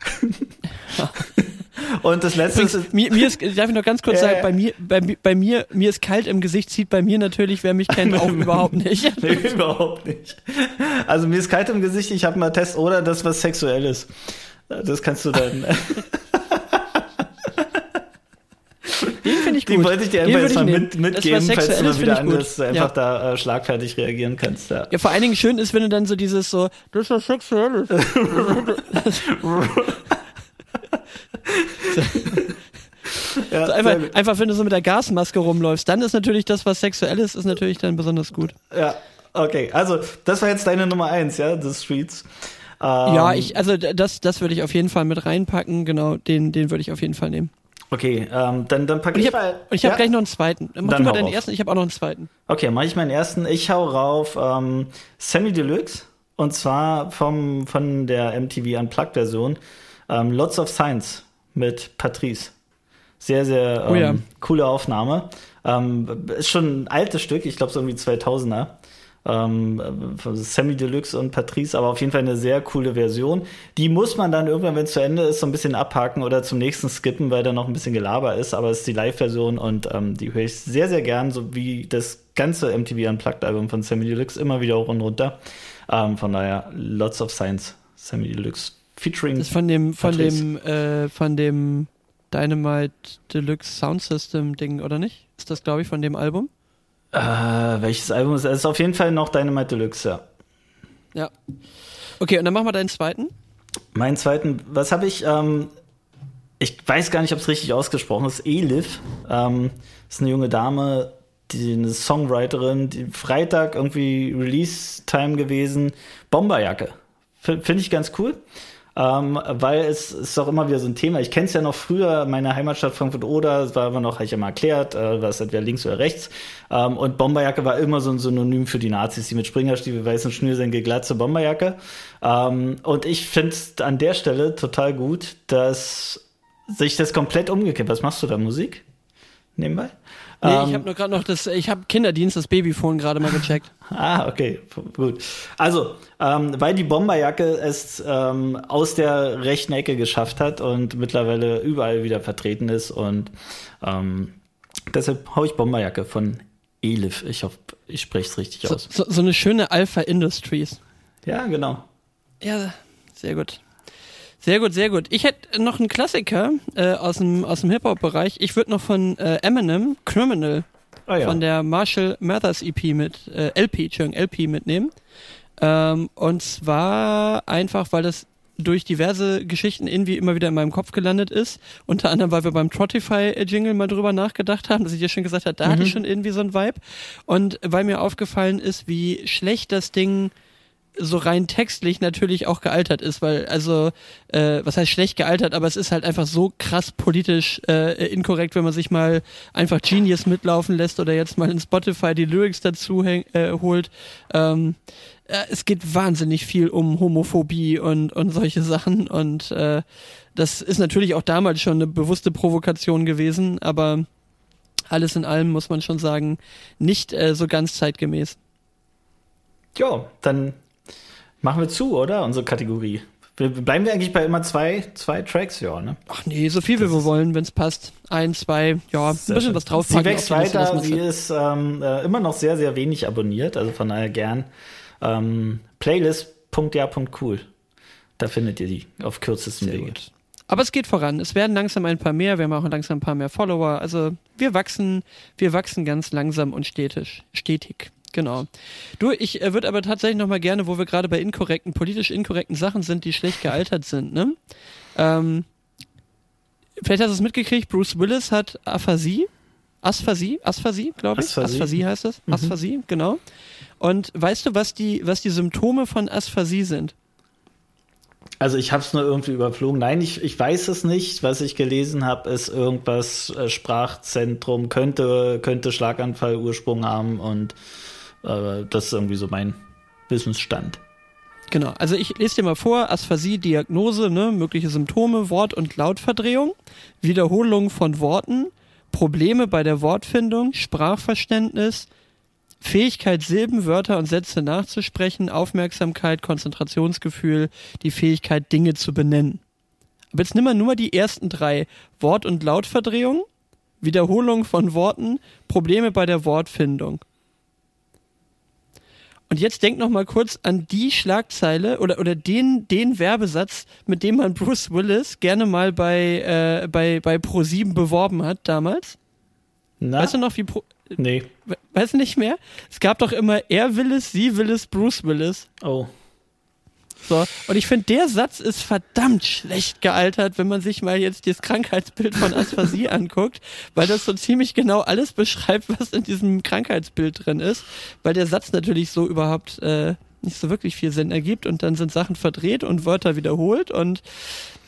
[laughs] Und das letzte ist. Mir, mir ist, darf ich noch ganz kurz ja, sagen, ja. bei mir, bei, bei mir, mir ist kalt im Gesicht, zieht bei mir natürlich, wer mich kennt, auch [laughs] überhaupt nicht. [laughs] nee, überhaupt nicht. Also mir ist kalt im Gesicht, ich habe mal Test oder das, was sexuell ist. Das kannst du dann. [laughs] Den finde ich gut. Den wollte ich dir einfach jetzt mal mit, mitgeben, falls du mal wieder anders einfach ja. da äh, schlagfertig reagieren kannst. Ja. ja, vor allen Dingen schön ist, wenn du dann so dieses so, das ist was Sexuelles. [laughs] ja, so einfach, einfach, wenn du so mit der Gasmaske rumläufst, dann ist natürlich das, was Sexuelles ist, natürlich dann besonders gut. Ja, okay. Also, das war jetzt deine Nummer eins, ja, The Streets. Ähm, ja, ich, also das, das würde ich auf jeden Fall mit reinpacken, genau, den, den würde ich auf jeden Fall nehmen. Okay, ähm, dann, dann packe ich, mal. Ich habe ja? gleich noch einen zweiten. Mach dann du mal deinen auf. ersten, ich habe auch noch einen zweiten. Okay, mache ich meinen ersten. Ich hau rauf ähm, Sammy Deluxe und zwar vom, von der MTV Unplugged-Version ähm, Lots of Science mit Patrice. Sehr, sehr ähm, oh ja. coole Aufnahme. Ähm, ist schon ein altes Stück, ich glaube so irgendwie 2000er ähm, Sammy Deluxe und Patrice, aber auf jeden Fall eine sehr coole Version. Die muss man dann irgendwann, wenn es zu Ende ist, so ein bisschen abhaken oder zum nächsten skippen, weil da noch ein bisschen Gelaber ist, aber es ist die Live-Version und ähm, die höre ich sehr, sehr gern, so wie das ganze MTV Unplugged-Album von Sammy Deluxe, immer wieder hoch und runter. Ähm, von daher, lots of science, Sammy Deluxe featuring. Das ist von dem, von Patrice. dem, äh, von dem Dynamite Deluxe Sound System Ding, oder nicht? Ist das, glaube ich, von dem Album? Äh, welches Album ist? Es ist auf jeden Fall noch Dynamite Deluxe, ja. Ja. Okay, und dann machen wir deinen zweiten. Meinen zweiten, was habe ich? Ähm, ich weiß gar nicht, ob es richtig ausgesprochen ist. Elif. Ähm, ist eine junge Dame, die eine Songwriterin, die Freitag irgendwie Release-Time gewesen. Bomberjacke. Finde ich ganz cool ähm, weil es ist auch immer wieder so ein Thema. Ich kenne es ja noch früher, meine Heimatstadt Frankfurt Oder, das war immer noch, habe ich ja mal erklärt, äh, was entweder links oder rechts. Ähm, und Bomberjacke war immer so ein Synonym für die Nazis, die mit Springerstiefel, weißen Schnürsenkel, glatze Bomberjacke. Ähm, und ich finde an der Stelle total gut, dass sich das komplett umgekehrt. Was machst du da, Musik? Nebenbei? Nee, ähm, ich habe nur gerade noch das, ich habe Kinderdienst, das Babyphone gerade mal gecheckt. [laughs] ah, okay, gut. Also, ähm, weil die Bomberjacke es ähm, aus der rechten Ecke geschafft hat und mittlerweile überall wieder vertreten ist und ähm, deshalb hau ich Bomberjacke von Elif. Ich hoffe, ich spreche es richtig so, aus. So, so eine schöne Alpha Industries. Ja, genau. Ja, sehr gut. Sehr gut, sehr gut. Ich hätte noch einen Klassiker äh, aus dem, aus dem Hip-Hop-Bereich. Ich würde noch von äh, Eminem, Criminal, ah, ja. von der Marshall Mathers EP mit, äh, LP, Entschuldigung, LP mitnehmen. Ähm, und zwar einfach, weil das durch diverse Geschichten irgendwie immer wieder in meinem Kopf gelandet ist. Unter anderem, weil wir beim Trottify-Jingle mal drüber nachgedacht haben, dass ich dir schon gesagt habe, da mhm. hatte ich schon irgendwie so ein Vibe. Und weil mir aufgefallen ist, wie schlecht das Ding so rein textlich natürlich auch gealtert ist, weil also äh, was heißt schlecht gealtert, aber es ist halt einfach so krass politisch äh, inkorrekt, wenn man sich mal einfach Genius mitlaufen lässt oder jetzt mal in Spotify die Lyrics dazu häng, äh, holt. Ähm, äh, es geht wahnsinnig viel um Homophobie und und solche Sachen und äh, das ist natürlich auch damals schon eine bewusste Provokation gewesen, aber alles in allem muss man schon sagen, nicht äh, so ganz zeitgemäß. Ja, dann Machen wir zu, oder? Unsere Kategorie. Bleiben wir eigentlich bei immer zwei, zwei Tracks, ja, ne? Ach nee, so viel wie wir wollen, wenn es passt. Ein, zwei, ja, ein bisschen schön. was draufpacken. Sie wächst weiter, sie ist ähm, äh, immer noch sehr, sehr wenig abonniert, also von daher gern. Ähm, Playlist.ja.cool. Da findet ihr die auf kürzesten sehr Wege. Gut. Aber es geht voran. Es werden langsam ein paar mehr. Wir haben auch langsam ein paar mehr Follower. Also wir wachsen, wir wachsen ganz langsam und stetig. stetig. Genau. Du, ich äh, würde aber tatsächlich noch mal gerne, wo wir gerade bei inkorrekten, politisch inkorrekten Sachen sind, die schlecht gealtert sind, ne? Ähm, vielleicht hast du es mitgekriegt, Bruce Willis hat Aphasie. Asphasie, Asphasie, glaube ich. Asphasie. Asphasie heißt das. Mhm. Asphasie, genau. Und weißt du, was die, was die Symptome von Asphasie sind? Also ich habe es nur irgendwie überflogen. Nein, ich, ich weiß es nicht. Was ich gelesen habe, ist irgendwas äh, Sprachzentrum könnte könnte Schlaganfall Ursprung haben und das ist irgendwie so mein Wissensstand. Genau, also ich lese dir mal vor, Asphasie, Diagnose, ne, mögliche Symptome, Wort- und Lautverdrehung, Wiederholung von Worten, Probleme bei der Wortfindung, Sprachverständnis, Fähigkeit, Silben, Wörter und Sätze nachzusprechen, Aufmerksamkeit, Konzentrationsgefühl, die Fähigkeit, Dinge zu benennen. Aber jetzt nimm mal nur die ersten drei. Wort- und Lautverdrehung, Wiederholung von Worten, Probleme bei der Wortfindung. Und jetzt denk noch mal kurz an die Schlagzeile oder, oder den, den Werbesatz, mit dem man Bruce Willis gerne mal bei, äh, bei, bei Pro7 beworben hat damals. Na? Weißt du noch, wie Pro Nee. Weißt du nicht mehr? Es gab doch immer er Willis, sie Willis, Bruce Willis. Oh. So, und ich finde, der Satz ist verdammt schlecht gealtert, wenn man sich mal jetzt das Krankheitsbild von Asphasie [laughs] anguckt, weil das so ziemlich genau alles beschreibt, was in diesem Krankheitsbild drin ist, weil der Satz natürlich so überhaupt äh, nicht so wirklich viel Sinn ergibt und dann sind Sachen verdreht und Wörter wiederholt und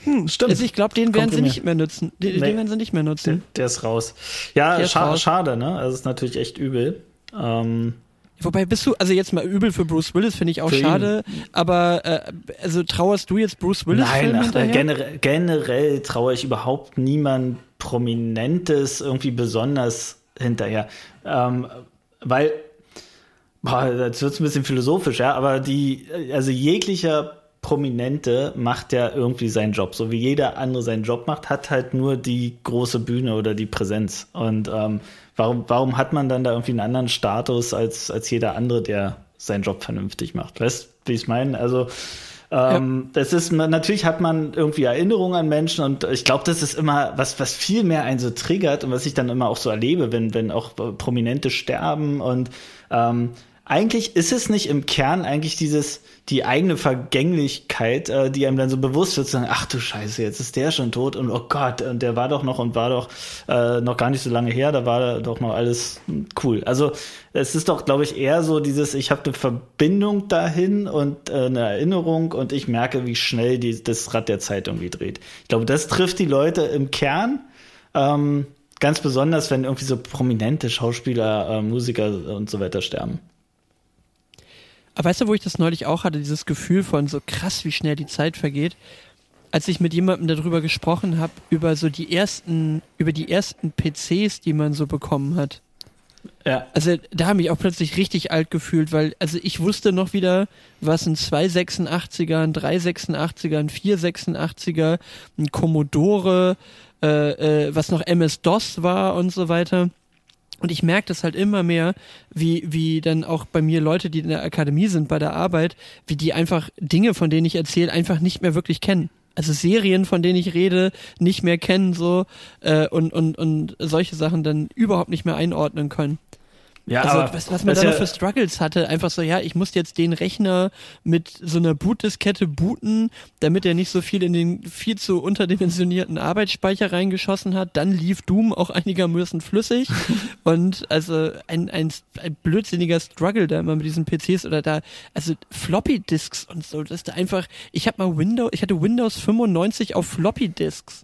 hm, Stimmt. Also ich glaube, den werden sie nicht mehr nutzen. Den, nee. den werden sie nicht mehr nutzen. Der, der ist raus. Ja, scha raus. schade, ne? Also ist natürlich echt übel. Ähm, Wobei bist du, also jetzt mal übel für Bruce Willis, finde ich auch schade, aber äh, also trauerst du jetzt Bruce Willis? Nein, ach, generell, generell traue ich überhaupt niemand Prominentes irgendwie besonders hinterher. Ähm, weil, boah, jetzt wird es ein bisschen philosophisch, ja, aber die, also jeglicher Prominente macht ja irgendwie seinen Job. So wie jeder andere seinen Job macht, hat halt nur die große Bühne oder die Präsenz. Und ähm, warum, warum hat man dann da irgendwie einen anderen Status als, als jeder andere, der seinen Job vernünftig macht? Weißt du, wie ich meine? Also, ähm, ja. das ist, natürlich hat man irgendwie Erinnerungen an Menschen und ich glaube, das ist immer was, was viel mehr einen so triggert und was ich dann immer auch so erlebe, wenn, wenn auch Prominente sterben und ähm, eigentlich ist es nicht im Kern eigentlich dieses, die eigene Vergänglichkeit, äh, die einem dann so bewusst wird, zu sagen, ach du Scheiße, jetzt ist der schon tot und oh Gott, und der war doch noch und war doch äh, noch gar nicht so lange her, da war doch noch alles cool. Also es ist doch, glaube ich, eher so dieses, ich habe eine Verbindung dahin und äh, eine Erinnerung und ich merke, wie schnell die, das Rad der Zeit irgendwie dreht. Ich glaube, das trifft die Leute im Kern. Ähm, ganz besonders, wenn irgendwie so prominente Schauspieler, äh, Musiker und so weiter sterben. Aber weißt du, wo ich das neulich auch hatte, dieses Gefühl von so krass, wie schnell die Zeit vergeht? Als ich mit jemandem darüber gesprochen habe, über so die ersten, über die ersten PCs, die man so bekommen hat. Ja. Also da habe ich auch plötzlich richtig alt gefühlt, weil also ich wusste noch wieder, was ein 286er, ein 386er, ein 486er, ein Commodore, äh, äh, was noch MS-DOS war und so weiter. Und ich merke das halt immer mehr, wie, wie dann auch bei mir Leute, die in der Akademie sind, bei der Arbeit, wie die einfach Dinge, von denen ich erzähle, einfach nicht mehr wirklich kennen. Also Serien, von denen ich rede, nicht mehr kennen so äh, und, und, und solche Sachen dann überhaupt nicht mehr einordnen können. Ja, also, was, was man da noch für Struggles hatte, einfach so, ja, ich muss jetzt den Rechner mit so einer Bootdiskette booten, damit er nicht so viel in den viel zu unterdimensionierten Arbeitsspeicher reingeschossen hat. Dann lief Doom auch einigermaßen flüssig. [laughs] und also ein, ein, ein blödsinniger Struggle da immer mit diesen PCs oder da, also Floppy Disks und so, das ist da einfach, ich habe mal Windows, ich hatte Windows 95 auf Floppy Disks.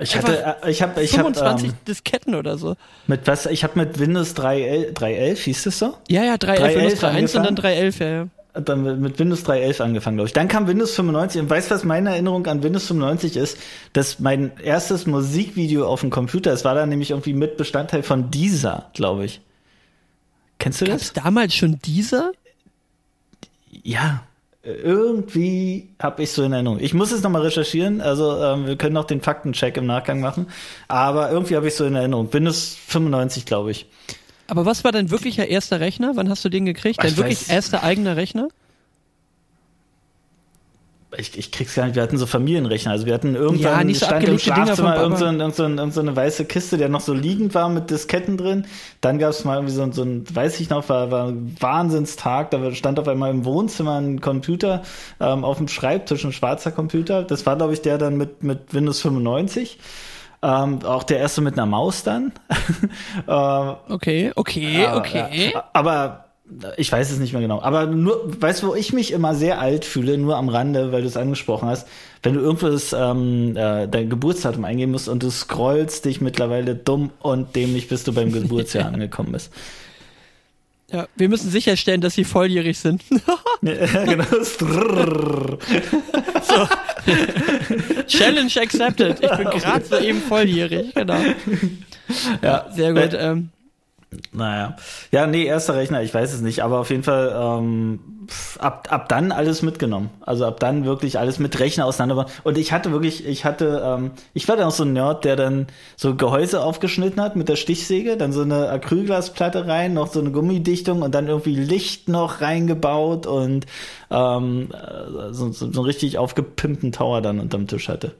Ich hatte, äh, ich habe, ich 25 hab, ähm, Disketten oder so. Mit was? Ich habe mit Windows 3.11, 3.11 hieß das so? Ja, ja, 3.11, Windows 3.1 und dann 3.11, ja, ja. Dann mit Windows 3.11 angefangen, glaube ich. Dann kam Windows 95 und weißt du, was meine Erinnerung an Windows 95 ist? Dass mein erstes Musikvideo auf dem Computer, es war dann nämlich irgendwie mit Bestandteil von dieser, glaube ich. Kennst du Gab's das? damals schon dieser? Ja irgendwie habe ich so in Erinnerung. Ich muss es nochmal recherchieren, also ähm, wir können noch den Faktencheck im Nachgang machen, aber irgendwie habe ich so in Erinnerung. Windows 95, glaube ich. Aber was war dein wirklicher erster Rechner? Wann hast du den gekriegt? Dein wirklich erster eigener Rechner? Ich, ich krieg's gar nicht, wir hatten so Familienrechner. Also wir hatten irgendwann ja, nicht so stand im Schlafzimmer irgend so, irgend, so, irgend so eine weiße Kiste, der noch so liegend war mit Disketten drin. Dann gab es mal irgendwie so, so ein, weiß ich noch, war, war ein Wahnsinnstag. Da stand auf einmal im Wohnzimmer ein Computer ähm, auf dem Schreibtisch, ein schwarzer Computer. Das war, glaube ich, der dann mit, mit Windows 95. Ähm, auch der erste mit einer Maus dann. [laughs] ähm, okay, okay, okay. Äh, aber ich weiß es nicht mehr genau. Aber nur, weißt du, wo ich mich immer sehr alt fühle, nur am Rande, weil du es angesprochen hast, wenn du irgendwas ähm, äh, dein Geburtsdatum eingeben musst und du scrollst dich mittlerweile dumm und dämlich, bis du beim Geburtsjahr [laughs] angekommen bist. Ja, wir müssen sicherstellen, dass sie volljährig sind. [laughs] ja, [laughs] genau. so. Challenge accepted. Ich bin gerade soeben volljährig, genau. Ja, sehr gut. Äh, ähm, naja. Ja, nee, erster Rechner, ich weiß es nicht, aber auf jeden Fall ähm, ab, ab dann alles mitgenommen. Also ab dann wirklich alles mit Rechner auseinander. Und ich hatte wirklich, ich hatte, ähm, ich war dann auch so ein Nerd, der dann so Gehäuse aufgeschnitten hat mit der Stichsäge, dann so eine Acrylglasplatte rein, noch so eine Gummidichtung und dann irgendwie Licht noch reingebaut und ähm, äh, so, so, so einen richtig aufgepimpten Tower dann unterm Tisch hatte.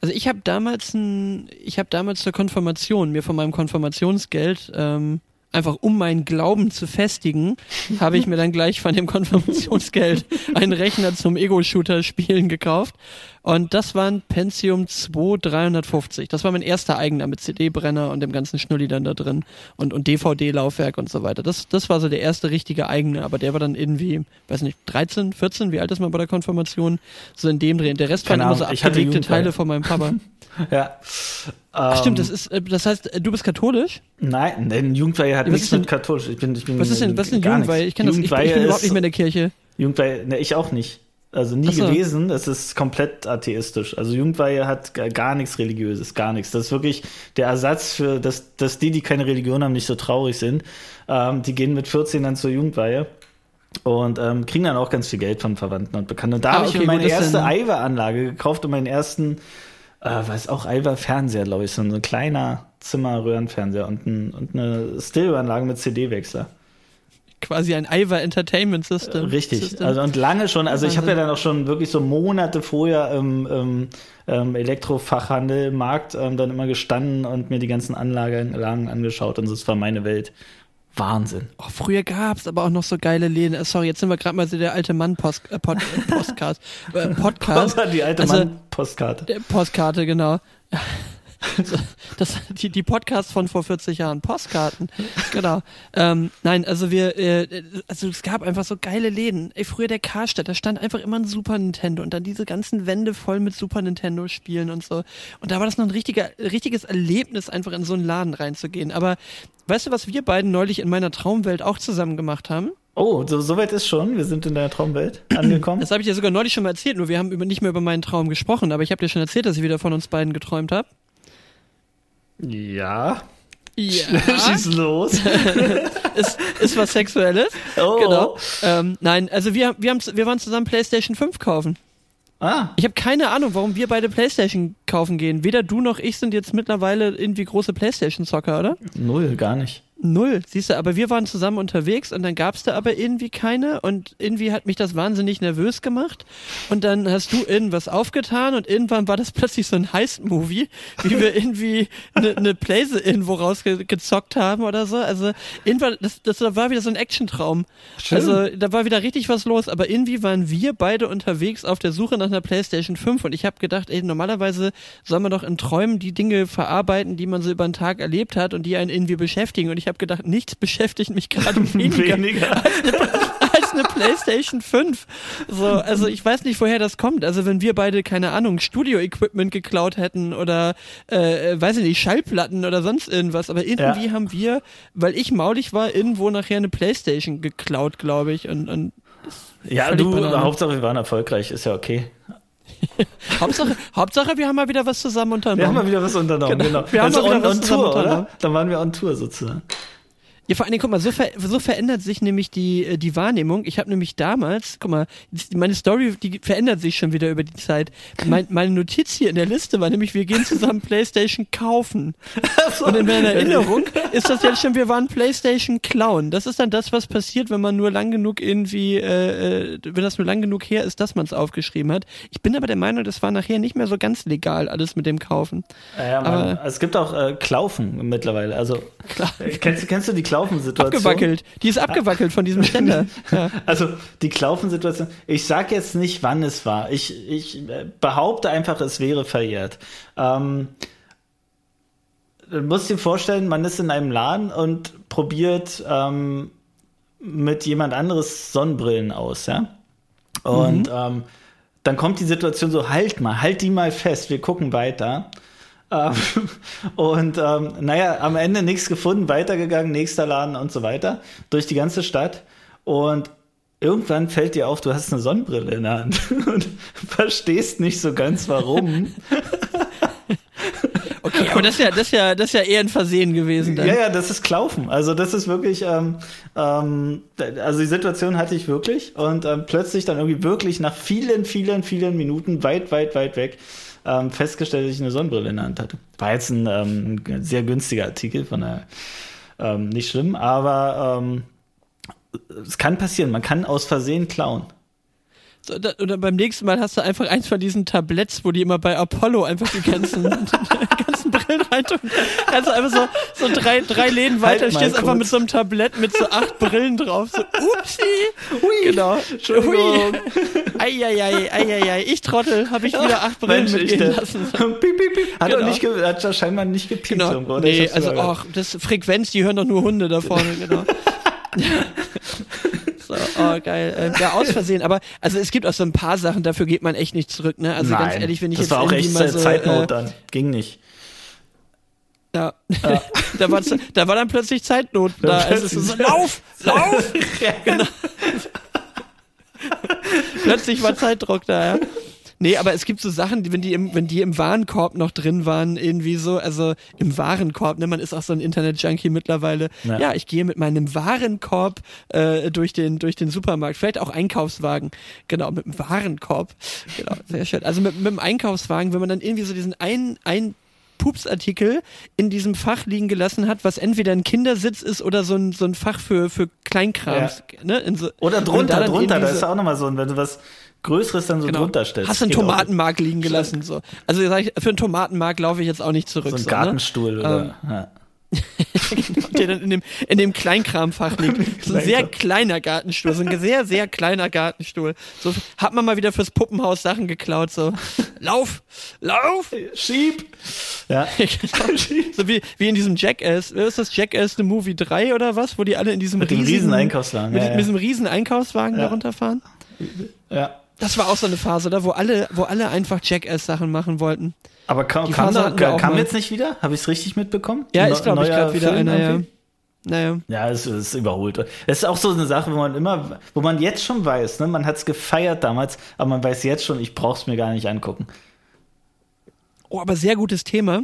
Also ich habe damals ein, ich habe damals zur Konfirmation mir von meinem Konfirmationsgeld ähm, einfach um meinen Glauben zu festigen, [laughs] habe ich mir dann gleich von dem Konfirmationsgeld einen Rechner zum Ego-Shooter-Spielen gekauft. Und das war ein Pentium 2 350. Das war mein erster eigener mit CD-Brenner und dem ganzen Schnulli dann da drin und, und DVD-Laufwerk und so weiter. Das, das war so der erste richtige eigene, aber der war dann irgendwie, weiß nicht, 13, 14, wie alt ist man bei der Konfirmation? So in dem Dreh. Der Rest waren immer so abgelegte Teile von meinem Papa. [laughs] ja. Ach stimmt, das ist, äh, das heißt, äh, du bist katholisch? Nein, denn Jugendweihe hat ja, nichts mit katholisch. Ich bin, ich bin was ist denn, was ist denn Jugendweihe? Ich, kann das, ich, ich bin überhaupt nicht mehr in der Kirche. Jugendweihe, ne, ich auch nicht. Also nie so. gewesen, es ist komplett atheistisch. Also Jugendweihe hat gar nichts Religiöses, gar nichts. Das ist wirklich der Ersatz für, dass, dass die, die keine Religion haben, nicht so traurig sind. Ähm, die gehen mit 14 dann zur Jugendweihe und ähm, kriegen dann auch ganz viel Geld von Verwandten und Bekannten. Und da ah, habe ich okay, mir meine erste Aiwa-Anlage gekauft und meinen ersten äh, was auch Aiwa-Fernseher, glaube ich, so ein kleiner Zimmerröhrenfernseher und, ein, und eine Stereoanlage mit CD-Wechsler. Quasi ein Aiwa Entertainment System. Richtig, System. also und lange schon, also ich habe ja dann auch schon wirklich so Monate vorher im, im ähm, Elektrofachhandelmarkt ähm, dann immer gestanden und mir die ganzen Anlagen angeschaut und das war meine Welt. Wahnsinn. Oh, früher gab es aber auch noch so geile Läden. Äh, sorry, jetzt sind wir gerade mal so der alte Mann Post, äh, Pod, äh, Postcast. Äh, [laughs] Podcast. die alte also, Mann Postkarte. Postkarte, genau. [laughs] das, die, die Podcasts von vor 40 Jahren, Postkarten, genau. Ähm, nein, also wir, äh, also es gab einfach so geile Läden. Ey, früher der Karstadt, da stand einfach immer ein Super Nintendo und dann diese ganzen Wände voll mit Super Nintendo Spielen und so. Und da war das noch ein richtiger, richtiges Erlebnis, einfach in so einen Laden reinzugehen. Aber weißt du, was wir beiden neulich in meiner Traumwelt auch zusammen gemacht haben? Oh, so, so weit ist schon. Wir sind in der Traumwelt [clears throat] angekommen. Das habe ich dir sogar neulich schon mal erzählt, nur wir haben über, nicht mehr über meinen Traum gesprochen, aber ich habe dir schon erzählt, dass ich wieder von uns beiden geträumt habe. Ja. Ja. [laughs] Schieß los. [laughs] ist, ist was Sexuelles. Oh. Genau. Ähm, nein, also wir, wir, haben, wir waren zusammen PlayStation 5 kaufen. Ah. Ich habe keine Ahnung, warum wir beide PlayStation kaufen gehen. Weder du noch ich sind jetzt mittlerweile irgendwie große PlayStation-Zocker, oder? Null, gar nicht. Null, siehst du, aber wir waren zusammen unterwegs und dann gab's da aber irgendwie keine und irgendwie hat mich das wahnsinnig nervös gemacht und dann hast du irgendwas aufgetan und irgendwann war das [laughs] plötzlich so ein Heist-Movie, wie wir irgendwie eine ne Playse irgendwo rausgezockt haben oder so. Also irgendwann, das, das war wieder so ein Action-Traum. Also da war wieder richtig was los, aber irgendwie waren wir beide unterwegs auf der Suche nach einer Playstation 5 und ich habe gedacht, ey, normalerweise soll man doch in Träumen die Dinge verarbeiten, die man so über den Tag erlebt hat und die einen irgendwie beschäftigen und ich habe gedacht, nichts beschäftigt mich gerade [laughs] weniger, weniger. [laughs] Als, eine, als, eine, PlayStation 5. So, also ich weiß nicht, woher das kommt. Also wenn wir beide, keine Ahnung, Studio-Equipment geklaut hätten oder, äh, weiß ich nicht, Schallplatten oder sonst irgendwas, aber irgendwie ja. haben wir, weil ich maulig war, irgendwo nachher eine PlayStation geklaut, glaube ich. Und, und ja, du. Hauptsache wir waren erfolgreich, ist ja okay. [laughs] Hauptsache, Hauptsache, wir haben mal wieder was zusammen unternommen. Wir haben mal wieder was unternommen, genau. genau. Wir also haben wieder on, on Tour, oder? Dann waren wir on Tour sozusagen. Ja, vor allen Dingen, guck mal, so, ver so verändert sich nämlich die, äh, die Wahrnehmung. Ich habe nämlich damals, guck mal, meine Story, die verändert sich schon wieder über die Zeit. Mein, meine Notiz hier in der Liste war nämlich, wir gehen zusammen Playstation kaufen. So. Und in meiner Erinnerung ist das jetzt schon, wir waren Playstation klauen. Das ist dann das, was passiert, wenn man nur lang genug irgendwie, äh, äh wenn das nur lang genug her ist, dass man es aufgeschrieben hat. Ich bin aber der Meinung, das war nachher nicht mehr so ganz legal, alles mit dem Kaufen. Ja, aber, es gibt auch äh, Klaufen mittlerweile. Also, kennst, kennst du die Klaufen? Klaufensituation. Abgewackelt. Die ist abgewackelt von diesem Ständer. [laughs] Ja. Also die Klaufensituation. Ich sage jetzt nicht, wann es war. Ich, ich behaupte einfach, es wäre verjährt. Ähm, du musst dir vorstellen, man ist in einem Laden und probiert ähm, mit jemand anderes Sonnenbrillen aus, ja. Und mhm. ähm, dann kommt die Situation so, halt mal, halt die mal fest, wir gucken weiter. Ähm, [laughs] und ähm, naja, am Ende nichts gefunden, weitergegangen, nächster Laden und so weiter, durch die ganze Stadt. Und irgendwann fällt dir auf, du hast eine Sonnenbrille in der Hand [laughs] und verstehst nicht so ganz warum. [laughs] Okay, aber das ist ja, das ist ja, das ist ja eher ein Versehen gewesen. Dann. Ja, ja, das ist Klaufen. Also das ist wirklich, ähm, ähm, also die Situation hatte ich wirklich und ähm, plötzlich dann irgendwie wirklich nach vielen, vielen, vielen Minuten weit, weit, weit weg ähm, festgestellt, dass ich eine Sonnenbrille in der Hand hatte. War jetzt ein ähm, sehr günstiger Artikel, von der ähm, nicht schlimm, aber ähm, es kann passieren. Man kann aus Versehen klauen. Oder beim nächsten Mal hast du einfach eins von diesen Tabletts, wo die immer bei Apollo einfach die ganzen, [laughs] die ganzen Brillen reintun. Also einfach so, so drei, drei Läden weiter Halt stehst einfach mit so einem Tablett mit so acht Brillen drauf. So, upsi. Hui. Genau. Entschuldigung. Eieiei, eieiei. Ich Trottel, habe ich wieder acht Brillen Mensch, mitgehen der- lassen. [laughs] piep, piep, piep. Hat, Genau. nicht hat scheinbar nicht gepiept Genau. irgendwo. Nee, also, ach, das Frequenz, die hören doch nur Hunde da vorne, genau. [laughs] oh, geil. Ähm, ja, aus Versehen, aber also es gibt auch so ein paar Sachen, dafür geht man echt nicht zurück, ne? Also ganz Nein, ehrlich, wenn ich das jetzt war auch echt mal äh, so, Zeitnot äh, dann. Ging nicht. Ja. [laughs] da, war, da war dann plötzlich Zeitnot da. Also es ist so, lauf, [laughs] lauf! genau. [laughs] plötzlich war Zeitdruck da, ja. Nee, aber es gibt so Sachen, die, wenn die im, wenn die im Warenkorb noch drin waren, irgendwie so, also im Warenkorb, ne, man ist auch so ein Internet-Junkie mittlerweile. Ja. Ja. ich gehe mit meinem Warenkorb äh, durch den durch den Supermarkt, vielleicht auch Einkaufswagen, genau, mit dem Warenkorb, genau, sehr schön. Also mit, mit dem Einkaufswagen, wenn man dann irgendwie so diesen ein, ein Pupsartikel in diesem Fach liegen gelassen hat, was entweder ein Kindersitz ist oder so ein, so ein Fach für, für Kleinkrams. Ne? In so, Oder drunter, da drunter. Da ist auch nochmal so, wenn du was Größeres dann so Genau. drunter stellst. Hast du einen. Tomatenmark liegen gelassen. So. Also sag ich, für einen Tomatenmark laufe ich jetzt auch nicht zurück. So ein so, Gartenstuhl Ne? oder. Ähm, ja. [laughs] der dann in dem, in dem Kleinkramfach liegt. [laughs] So ein sehr kleiner Gartenstuhl, so ein sehr, sehr kleiner Gartenstuhl. So hat man mal wieder fürs Puppenhaus Sachen geklaut, so. Lauf! Lauf! Schieb! Ja. [laughs] Genau. so wie, wie in diesem Jackass, wer ist das Jackass The Movie 3 oder was, wo die alle in diesem Mit riesen, riesen Einkaufswagen, Mit, ja, mit ja. diesem riesen Einkaufswagen Ja. da runterfahren? ja. Das war auch so eine Phase, da wo alle, wo alle einfach Jackass-Sachen machen wollten. Aber kam, kam, da, kam jetzt nicht wieder? Habe ich es richtig mitbekommen? Ja, Ein ist glaube ich gerade wieder Film einer, irgendwie? Naja. Ja, es ist überholt. Es ist auch so eine Sache, wo man immer, wo man jetzt schon weiß, ne, man hat es gefeiert damals, aber man weiß jetzt schon, ich brauch's mir gar nicht angucken. Oh, aber sehr gutes Thema.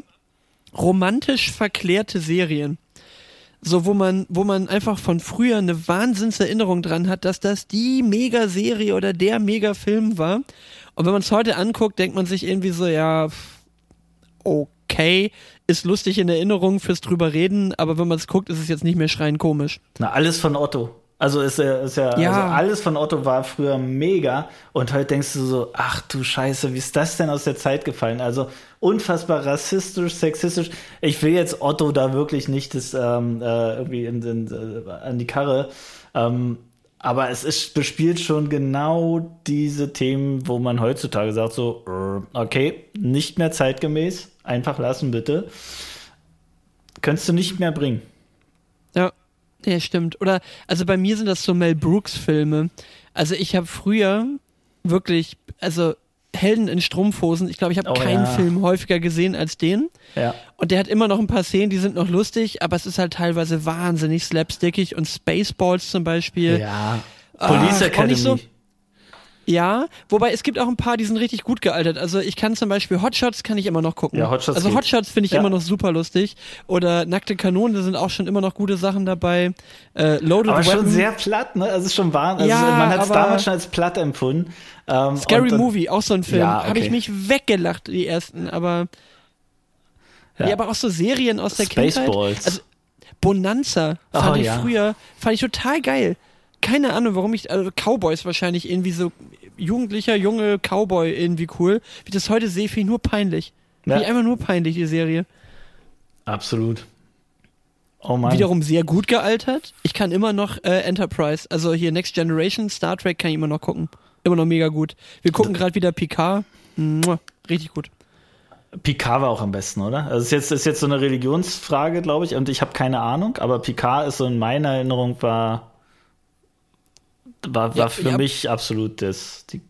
Romantisch verklärte Serien. So, wo man, wo man einfach von früher eine Wahnsinnserinnerung dran hat, dass das die Mega-Serie oder der Mega-Film war. Und wenn man es heute anguckt, denkt man sich irgendwie so, ja, okay, ist lustig in Erinnerung fürs drüber reden, aber wenn man es guckt, ist es jetzt nicht mehr schreien komisch. Na, alles von Otto. Also ist ist ja, Ja. Also alles von Otto war früher mega und heute denkst du so, ach du Scheiße, wie ist das denn aus der Zeit gefallen? Also unfassbar rassistisch, sexistisch. Ich will jetzt Otto da wirklich nicht das ähm, äh, irgendwie in, in, äh, an die Karre. Ähm, aber es ist bespielt schon genau diese Themen, wo man heutzutage sagt so, äh, okay, nicht mehr zeitgemäß, einfach lassen bitte. Könntest du nicht mehr bringen. Ja, ja, stimmt. Oder, also bei mir sind das so Mel Brooks-Filme. Also ich habe früher wirklich, also Helden in Strumpfhosen, ich glaube, ich habe Oh, keinen ja. Film häufiger gesehen als den. Ja. Und der hat immer noch ein paar Szenen, die sind noch lustig, aber es ist halt teilweise wahnsinnig slapstickig und Spaceballs zum Beispiel. Ja. Ach, Police auch Academy. so- Ja, wobei es gibt auch ein paar, die sind richtig gut gealtert. Also ich kann zum Beispiel Hotshots kann ich immer noch gucken. Ja, Hotshots also geht. Hotshots finde ich Ja. immer noch super lustig. Oder Nackte Kanone, da sind auch schon immer noch gute Sachen dabei. Äh, Loaded Aber schon Weapon. sehr platt, ne? Also schon warm. Also Ja, man hat es damals schon als platt empfunden. Ähm, Scary dann- Movie, auch so ein Film. Ja, Habe ich okay. mich weggelacht, die ersten, aber. Ja. Ja. aber auch so Serien aus der Spaceballs. Kindheit. Also Bonanza fand Oh, ich ja. früher, fand ich total geil. Keine Ahnung, warum ich, also Cowboys wahrscheinlich irgendwie so jugendlicher, junge Cowboy irgendwie cool. Wie ich das heute sehe, finde ich nur peinlich. Finde Ja. ich einfach nur peinlich, die Serie. Absolut. Oh Mann. Wiederum sehr gut gealtert. Ich kann immer noch äh, Enterprise, also hier Next Generation, Star Trek kann ich immer noch gucken. Immer noch mega gut. Wir gucken gerade wieder Picard. Mua, richtig gut. Picard war auch am besten, oder? Also es ist jetzt, ist jetzt so eine Religionsfrage, glaube ich, und ich habe keine Ahnung, aber Picard ist so in meiner Erinnerung war, war, war Ja, für mich absolut das, die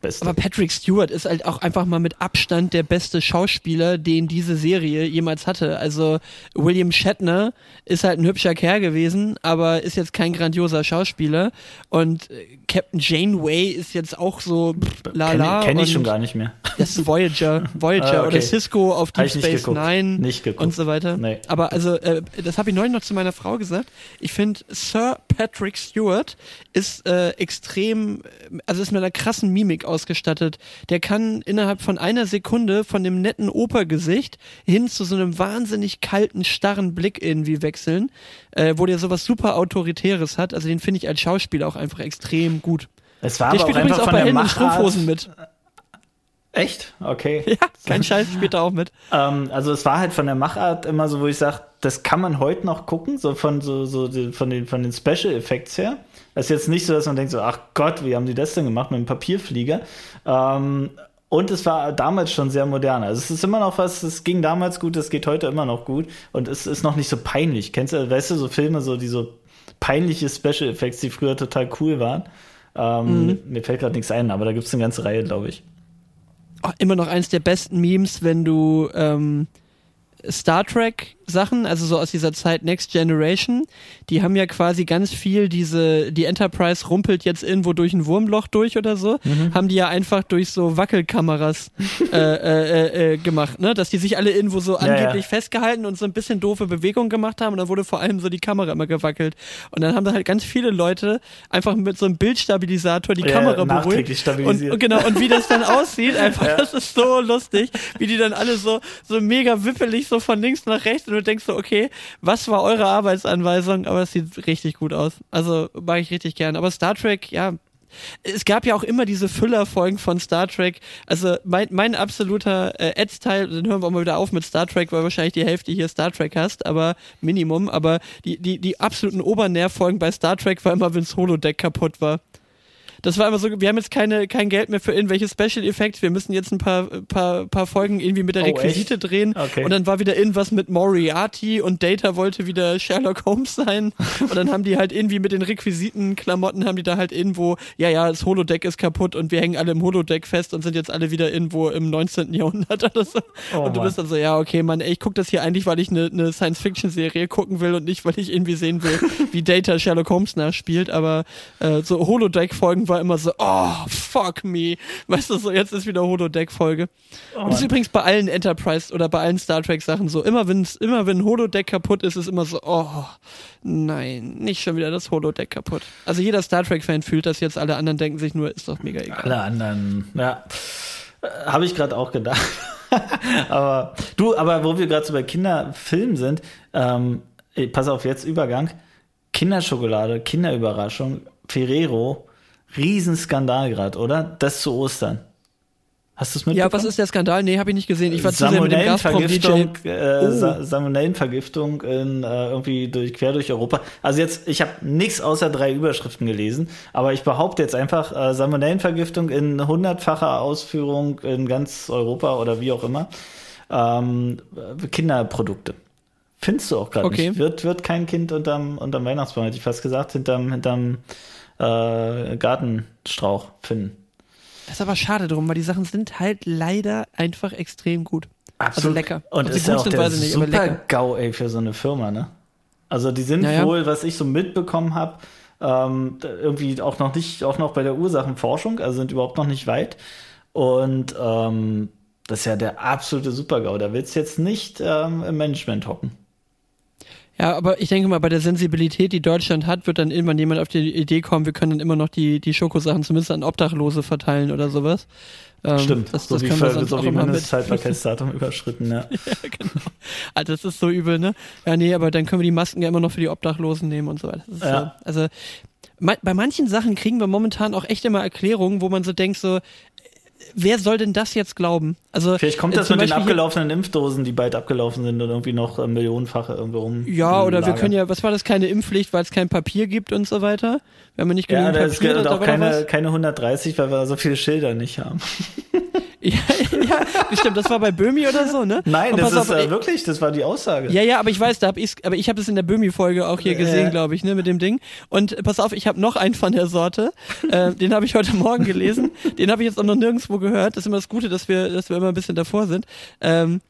beste. Aber Patrick Stewart ist halt auch einfach mal mit Abstand der beste Schauspieler, den diese Serie jemals hatte. Also William Shatner ist halt ein hübscher Kerl gewesen, aber ist jetzt kein grandioser Schauspieler. Und äh, Captain Janeway ist jetzt auch so lala. Kenne kenn ich schon gar nicht mehr. Das ist Voyager, [laughs] Voyager Ah, okay. oder Cisco auf Deep Space geguckt. Nine Nicht geguckt. und so weiter. Nee. Aber also, äh, das habe ich neulich noch zu meiner Frau gesagt. Ich finde, Sir Patrick Stewart ist äh, extrem, äh, also ist mit einer krassen Mimik ausgestattet. Der kann innerhalb von einer Sekunde von dem netten Opergesicht hin zu so einem wahnsinnig kalten, starren Blick irgendwie wechseln, äh, wo der sowas super Autoritäres hat. Also den finde ich als Schauspieler auch einfach extrem gut. Es war Der spielt auch übrigens auch bei Helden. Strumpfhosen mit. Echt? Okay. [laughs] Ja, kein Scheiß, spielt er auch mit. Ähm, also es war halt von der Machart immer so, wo ich sage, das kann man heute noch gucken, so von so, so von den von den Special Effects her. Das ist jetzt nicht so, dass man denkt so, ach Gott, wie haben die das denn gemacht mit dem Papierflieger? Ähm, und es war damals schon sehr modern. Also es ist immer noch was, es ging damals gut, es geht heute immer noch gut und es ist noch nicht so peinlich. Kennst du, weißt du, so Filme, so die so peinliche Special Effects, die früher total cool waren. Ähm, Mir fällt gerade nichts ein, aber da gibt es eine ganze Reihe, glaube ich. Oh, immer noch eins der besten Memes, wenn du ähm, Star Trek Sachen, also so aus dieser Zeit Next Generation, die haben ja quasi ganz viel diese, die Enterprise rumpelt jetzt irgendwo durch ein Wurmloch durch oder so, haben die ja einfach durch so Wackelkameras [laughs] äh, äh, äh, gemacht, ne? Dass die sich alle irgendwo so Ja, angeblich ja. festgehalten und so ein bisschen doofe Bewegungen gemacht haben und dann wurde vor allem so die Kamera immer gewackelt. Und dann haben da halt ganz viele Leute einfach mit so einem Bildstabilisator die Ja, Kamera beruhigt. Und, und genau, und wie das dann [laughs] aussieht, einfach, das ist so lustig, wie die dann alle so, so mega wippelig so von links nach rechts und du denkst so, okay, was war eure Arbeitsanweisung? Aber es sieht richtig gut aus. Also mag ich richtig gern. Aber Star Trek, ja, es gab ja auch immer diese Füllerfolgen von Star Trek. Also mein, mein absoluter äh, Ads-Teil, dann hören wir auch mal wieder auf mit Star Trek, weil wahrscheinlich die Hälfte hier Star Trek hast, aber Minimum. Aber die, die, die absoluten Obernervfolgen bei Star Trek war immer, wenns Holodeck kaputt war. Das war immer so, wir haben jetzt keine, kein Geld mehr für irgendwelche Special Effects, wir müssen jetzt ein paar, paar, paar Folgen irgendwie mit der Oh, Requisite echt? drehen. Okay. Und dann war wieder irgendwas mit Moriarty und Data wollte wieder Sherlock Holmes sein. [laughs] Und dann haben die halt irgendwie mit den Requisitenklamotten haben die da halt irgendwo, ja, ja, das Holodeck ist kaputt und wir hängen alle im Holodeck fest und sind jetzt alle wieder irgendwo im 19. Jahrhundert oder so. Oh, und du Mann. bist dann so, ja, okay, Mann, ey, ich guck das hier eigentlich, weil ich eine ne Science-Fiction-Serie gucken will und nicht, weil ich irgendwie sehen will, [laughs] wie Data Sherlock Holmes nachspielt. Aber äh, so Holodeck-Folgen war immer so, oh, fuck me. Weißt du, so jetzt ist wieder Holodeck-Folge. Oh, und das ist übrigens bei allen Enterprise oder bei allen Star Trek-Sachen so. Immer wenn's, immer wenn ein Holodeck kaputt ist, ist immer so, oh, nein, nicht schon wieder das Holodeck kaputt. Also jeder Star Trek-Fan fühlt das jetzt, alle anderen denken sich nur, ist doch mega egal. Alle anderen, ja. Habe ich gerade auch gedacht. [laughs] aber du, aber wo wir gerade so bei Kinderfilmen sind, ähm, pass auf, jetzt Übergang. Kinderschokolade, Kinderüberraschung, Ferrero, Riesenskandal gerade, oder? Das zu Ostern. Hast du es mitbekommen? Ja, was ist der Skandal? Nee, habe ich nicht gesehen. Ich war zu sehr mit dem Gazprom-DJ. Salmonellenvergiftung, äh, Oh. Sa Salmonellenvergiftung in, äh, irgendwie durch, quer durch Europa. Also jetzt, ich habe nichts außer drei Überschriften gelesen, aber ich behaupte jetzt einfach, äh, Salmonellenvergiftung in hundertfacher Ausführung in ganz Europa oder wie auch immer. Ähm, äh, Kinderprodukte. Findest du auch gerade Okay. nicht. Wird, wird kein Kind unterm, unterm Weihnachtsbaum, hätte ich fast gesagt, hinterm, hinterm äh, Gartenstrauch finden. Das ist aber schade drum, weil die Sachen sind halt leider einfach extrem gut. Also lecker. Und Ob ist ja auch der nicht, super. GAU, ey, für so eine Firma, ne? Also die sind Ja, ja. wohl, was ich so mitbekommen habe, ähm, irgendwie auch noch nicht, auch noch bei der Ursachenforschung, also sind überhaupt noch nicht weit. Und ähm, das ist ja der absolute Super-GAU. Da willst du jetzt nicht ähm, im Management hocken. Ja, aber ich denke mal, bei der Sensibilität, die Deutschland hat, wird dann irgendwann jemand auf die Idee kommen, wir können dann immer noch die, die Schokosachen zumindest an Obdachlose verteilen oder sowas. Ähm, Stimmt. Das, so das wie, können wir so auch wie. Mindestzeitbarkeitsdatum überschritten, ja. [laughs] ja, genau. Also das ist so übel, ne? Ja, nee, aber dann können wir die Masken ja immer noch für die Obdachlosen nehmen und so weiter. Ja. so, also bei manchen Sachen kriegen wir momentan auch echt immer Erklärungen, wo man so denkt, so, wer soll denn das jetzt glauben? Also Vielleicht kommt das mit den Beispiel hier- abgelaufenen Impfdosen, die bald abgelaufen sind und irgendwie noch äh, millionenfache irgendwo rum. Ja, oder wir können ja, was war das, keine Impfpflicht, weil es kein Papier gibt und so weiter? Wir haben ja nicht Ja, genügend ist Papier, und da auch keine, keine 130, weil wir so viele Schilder nicht haben. [laughs] Ja, [laughs] ja, stimmt, das war bei Böhmi oder so, ne? Nein, das ist auf, äh, wirklich, das war die Aussage. Ja, ja, aber ich weiß, da hab ich's, aber ich habe das in der Böhmi-Folge auch hier gesehen, Ja. glaube ich, ne, mit dem Ding. Und äh, pass auf, ich habe noch einen von der Sorte. äh, den habe ich heute Morgen gelesen. Den habe ich jetzt auch noch nirgendwo gehört. Das ist immer das Gute, dass wir, dass wir immer ein bisschen davor sind. Ähm,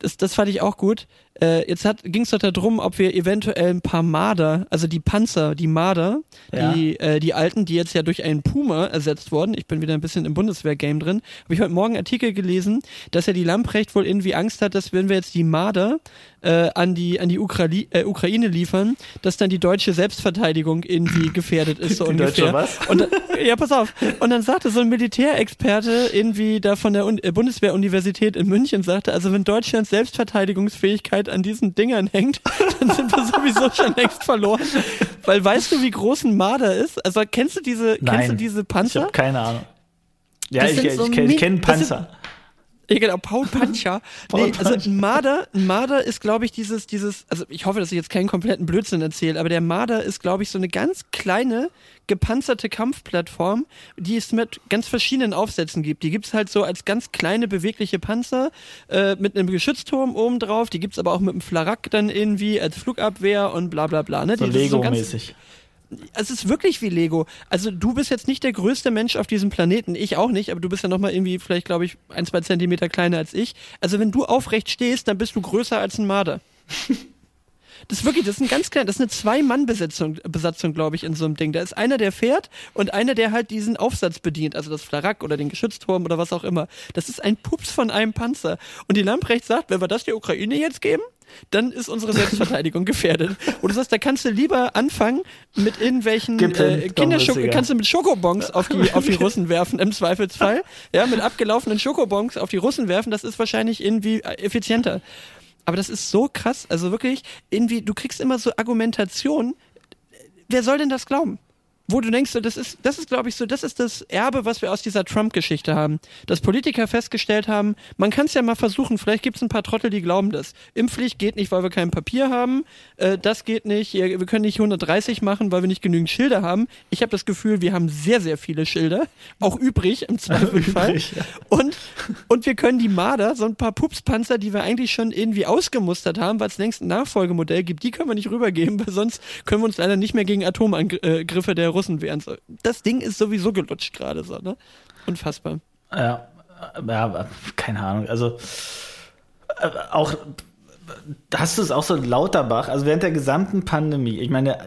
das, das fand ich auch gut. Äh, jetzt ging es doch darum, ob wir eventuell ein paar Marder, also die Panzer, die Marder, Ja. die, äh, die alten, die jetzt ja durch einen Puma ersetzt wurden. Ich bin wieder ein bisschen im Bundeswehr-Game drin. Habe ich heute Morgen einen Artikel gelesen, dass ja die Lamprecht wohl irgendwie Angst hat, dass wenn wir jetzt die Marder äh, an die an die Ukrali äh, Ukraine liefern, dass dann die deutsche Selbstverteidigung irgendwie gefährdet ist so Die ungefähr. deutsche was? Und ja, pass auf. Und dann sagte so ein Militärexperte irgendwie da von der Un äh, Bundeswehr-Universität in München sagte, also wenn Deutschlands Selbstverteidigungsfähigkeit an diesen Dingern hängt, [laughs] dann sind wir sowieso schon längst verloren. Weil weißt du, wie groß ein Marder ist? Also kennst du diese, Nein, kennst du diese Panzer? Ich habe keine Ahnung. Ja, ich, ich, so ich kenne kenn Panzer. Ja, genau, Paul [laughs] Pancher. Paul nee, also ein Marder, ein Marder ist, glaube ich, dieses, dieses, also ich hoffe, dass ich jetzt keinen kompletten Blödsinn erzähle, aber der Marder ist, glaube ich, so eine ganz kleine, gepanzerte Kampfplattform, die es mit ganz verschiedenen Aufsätzen gibt. Die gibt's halt so als ganz kleine, bewegliche Panzer äh, mit einem Geschützturm oben drauf. Die gibt's aber auch mit einem Flak dann irgendwie als Flugabwehr und bla bla bla. Ne? So Lego-mäßig. So es ist wirklich wie Lego. Also du bist jetzt nicht der größte Mensch auf diesem Planeten, ich auch nicht, aber du bist ja nochmal irgendwie vielleicht, glaube ich, ein, zwei Zentimeter kleiner als ich. Also wenn du aufrecht stehst, dann bist du größer als ein Marder. [laughs] Das ist wirklich, das ist ein ganz klein, das ist eine Zwei-Mann-Besatzung, Besatzung, glaube ich, in so einem Ding. Da ist einer, der fährt und einer, der halt diesen Aufsatz bedient, also das Flarak oder den Geschützturm oder was auch immer. Das ist ein Pups von einem Panzer. Und die Lamprecht sagt, wenn wir das der Ukraine jetzt geben, dann ist unsere Selbstverteidigung gefährdet. Und du sagst, da kannst du lieber anfangen mit irgendwelchen äh, Kinderschoko, kannst du mit Schokobons auf die, auf die Russen werfen im Zweifelsfall. Ja, mit abgelaufenen Schokobons auf die Russen werfen, das ist wahrscheinlich irgendwie äh, effizienter. Aber das ist so krass, also wirklich, irgendwie, du kriegst immer so Argumentation. Wer soll denn das glauben? Wo du denkst, das ist, das ist, glaube ich, so, das ist das Erbe, was wir aus dieser Trump-Geschichte haben. Dass Politiker festgestellt haben, man kann es ja mal versuchen, vielleicht gibt es ein paar Trottel, die glauben das. Impfpflicht geht nicht, weil wir kein Papier haben, äh, das geht nicht, wir können nicht 130 machen, weil wir nicht genügend Schilder haben. Ich habe das Gefühl, wir haben sehr, sehr viele Schilder, auch übrig im [laughs] Zweifelsfall. übrig, ja. und, und wir können die Marder, so ein paar Pupspanzer, die wir eigentlich schon irgendwie ausgemustert haben, weil es längst ein Nachfolgemodell gibt, die können wir nicht rübergeben, weil sonst können wir uns leider nicht mehr gegen Atomangriffe der Russen Russen wären. So. Das Ding ist sowieso gelutscht gerade so, ne? Unfassbar. Ja, ja, keine Ahnung. Also äh, auch hast du es auch so Lauterbach, also während der gesamten Pandemie, ich meine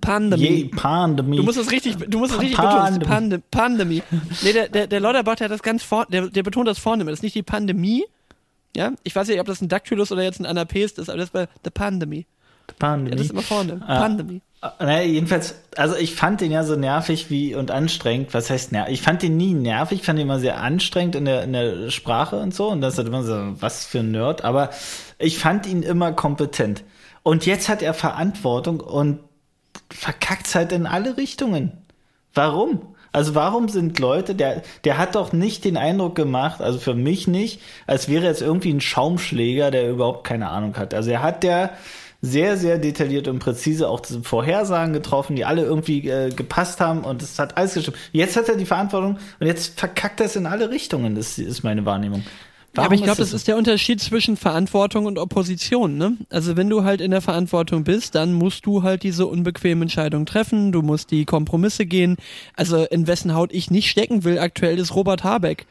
Pandemie. Je, Pandemie. Du musst es richtig, du musst es richtig Pandemie. betonen. Pandemie. Pandemie. Nee, der, der, der Lauterbach, der hat das ganz vor, der, der betont das vorne, das ist nicht die Pandemie. Ja, ich weiß nicht, ob das ein Dactylus oder jetzt ein Anapest ist, aber das war the Pandemie. The Pandemie. Ja, das ist immer vorne. Ah. Pandemie. Naja, jedenfalls, also ich fand den ja so nervig wie und anstrengend. Was heißt nervig? Ich fand den nie nervig, ich fand ihn immer sehr anstrengend in der, in der Sprache und so. Und das hat immer so, was für ein Nerd. Aber ich fand ihn immer kompetent. Und jetzt hat er Verantwortung und verkackt halt in alle Richtungen. Warum? Also warum sind Leute, der, der hat doch nicht den Eindruck gemacht, also für mich nicht, als wäre jetzt irgendwie ein Schaumschläger, der überhaupt keine Ahnung hat. Also er hat der, sehr, sehr detailliert und präzise auch Vorhersagen getroffen, die alle irgendwie äh, gepasst haben und es hat alles gestimmt. Jetzt hat er die Verantwortung und jetzt verkackt er es in alle Richtungen, das ist meine Wahrnehmung. Ja, aber ich glaube, das, das ist der Unterschied zwischen Verantwortung und Opposition. Ne? Also wenn du halt in der Verantwortung bist, dann musst du halt diese unbequemen Entscheidungen treffen, du musst die Kompromisse gehen. Also in wessen Haut ich nicht stecken will aktuell ist Robert Habeck.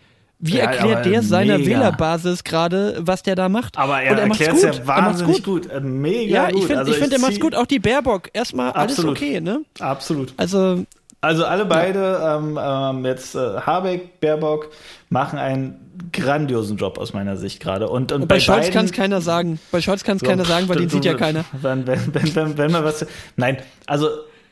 Wie ja, erklärt der seiner mega. Wählerbasis gerade, was der da macht? Aber er, er erklärt es ja wahnsinnig gut. gut. Äh, mega ja, gut. Ich finde, also ich find, er macht's gut. Auch die Baerbock. Erstmal alles okay, ne? Absolut. Also, also alle beide, ja. ähm, ähm, jetzt äh, Habeck, Baerbock, machen einen grandiosen Job aus meiner Sicht gerade. Und, und, und bei, bei Scholz kann es keiner sagen. Bei Scholz kann es so, keiner sagen, weil den sieht ja keiner. Wenn, wenn, wenn, wenn, wenn man was. Nein, also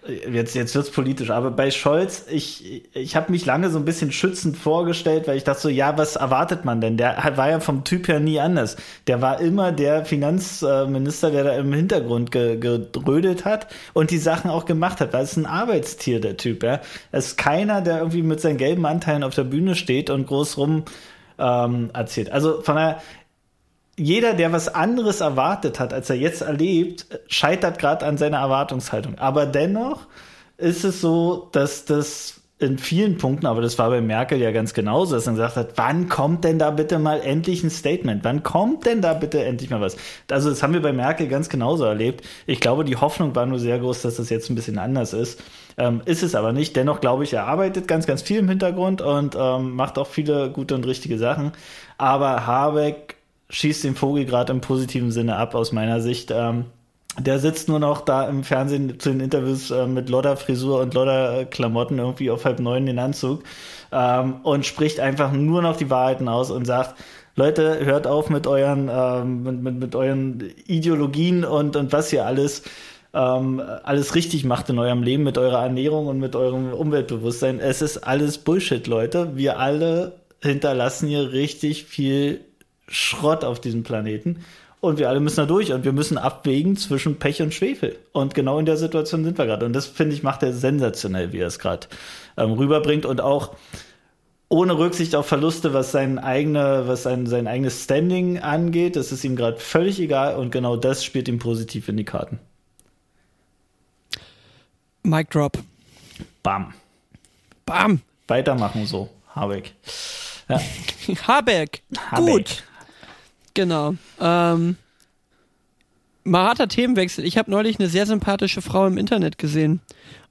jetzt, jetzt wird's politisch, aber bei Scholz, ich, ich habe mich lange so ein bisschen schützend vorgestellt, weil ich dachte so, ja, was erwartet man denn? Der war ja vom Typ her nie anders. Der war immer der Finanzminister, der da im Hintergrund ge, gedrödelt hat und die Sachen auch gemacht hat, weil es ist ein Arbeitstier, der Typ, ja. Es ist keiner, der irgendwie mit seinen gelben Anteilen auf der Bühne steht und groß rum ähm, erzählt. Also von daher, jeder, der was anderes erwartet hat, als er jetzt erlebt, scheitert gerade an seiner Erwartungshaltung. Aber dennoch ist es so, dass das in vielen Punkten, aber das war bei Merkel ja ganz genauso, dass er gesagt hat, wann kommt denn da bitte mal endlich ein Statement? Wann kommt denn da bitte endlich mal was? Also das haben wir bei Merkel ganz genauso erlebt. Ich glaube, die Hoffnung war nur sehr groß, dass das jetzt ein bisschen anders ist. Ähm, ist es aber nicht. Dennoch glaube ich, er arbeitet ganz, ganz viel im Hintergrund und ähm, macht auch viele gute und richtige Sachen. Aber Habeck schießt den Vogel gerade im positiven Sinne ab, aus meiner Sicht. Ähm, der sitzt nur noch da im Fernsehen zu den Interviews äh, mit Lodder Frisur und Lodder Klamotten irgendwie auf halb neun den Anzug ähm, und spricht einfach nur noch die Wahrheiten aus und sagt, Leute, hört auf mit euren, ähm, mit, mit, mit, euren Ideologien und, und was ihr alles ähm, alles richtig macht in eurem Leben mit eurer Ernährung und mit eurem Umweltbewusstsein. Es ist alles Bullshit, Leute. Wir alle hinterlassen hier richtig viel Schrott auf diesem Planeten. und wir alle müssen da durch und wir müssen abwägen zwischen Pech und Schwefel. Und genau in der Situation sind wir gerade. Und das finde ich macht er sensationell, wie er es gerade ähm, rüberbringt und auch ohne Rücksicht auf Verluste, was sein eigene, was sein, sein eigenes Standing angeht. Das ist ihm gerade völlig egal und genau das spielt ihm positiv in die Karten. Mic drop. Bam. Bam. Weitermachen so. Habeck. Ja. [laughs] Habeck. Habeck. Gut. Genau. Ähm, mal harter Themenwechsel. Ich habe neulich eine sehr sympathische Frau im Internet gesehen.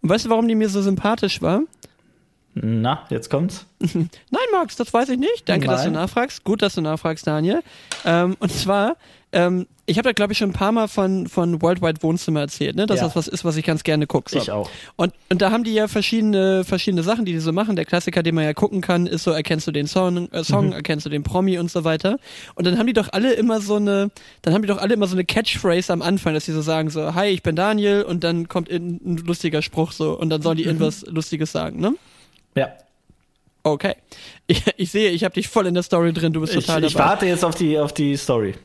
Und weißt du, warum die mir so sympathisch war? Na, jetzt kommt's. [laughs] Nein, Max, das weiß ich nicht. Danke, Nein. dass du nachfragst. Gut, dass du nachfragst, Daniel. Ähm, und zwar, ähm, ich habe da, glaube ich, schon ein paar Mal von, von Worldwide Wohnzimmer erzählt, ne? dass ja. das was ist, was ich ganz gerne gucke. So. Ich auch. Und, und da haben die ja verschiedene, verschiedene Sachen, die die so machen. Der Klassiker, den man ja gucken kann, ist so, erkennst du den Song, äh, Song mhm. erkennst du den Promi und so weiter. Und dann haben die doch alle immer so eine, dann haben die doch alle immer so eine Catchphrase am Anfang, dass sie so sagen so, hi, ich bin Daniel und dann kommt ein lustiger Spruch so und dann sollen die mhm. irgendwas Lustiges sagen, ne? Ja. Okay. [laughs] Ich, ich sehe, ich habe dich voll in der Story drin, du bist total ich, ich warte jetzt auf die, auf die Story.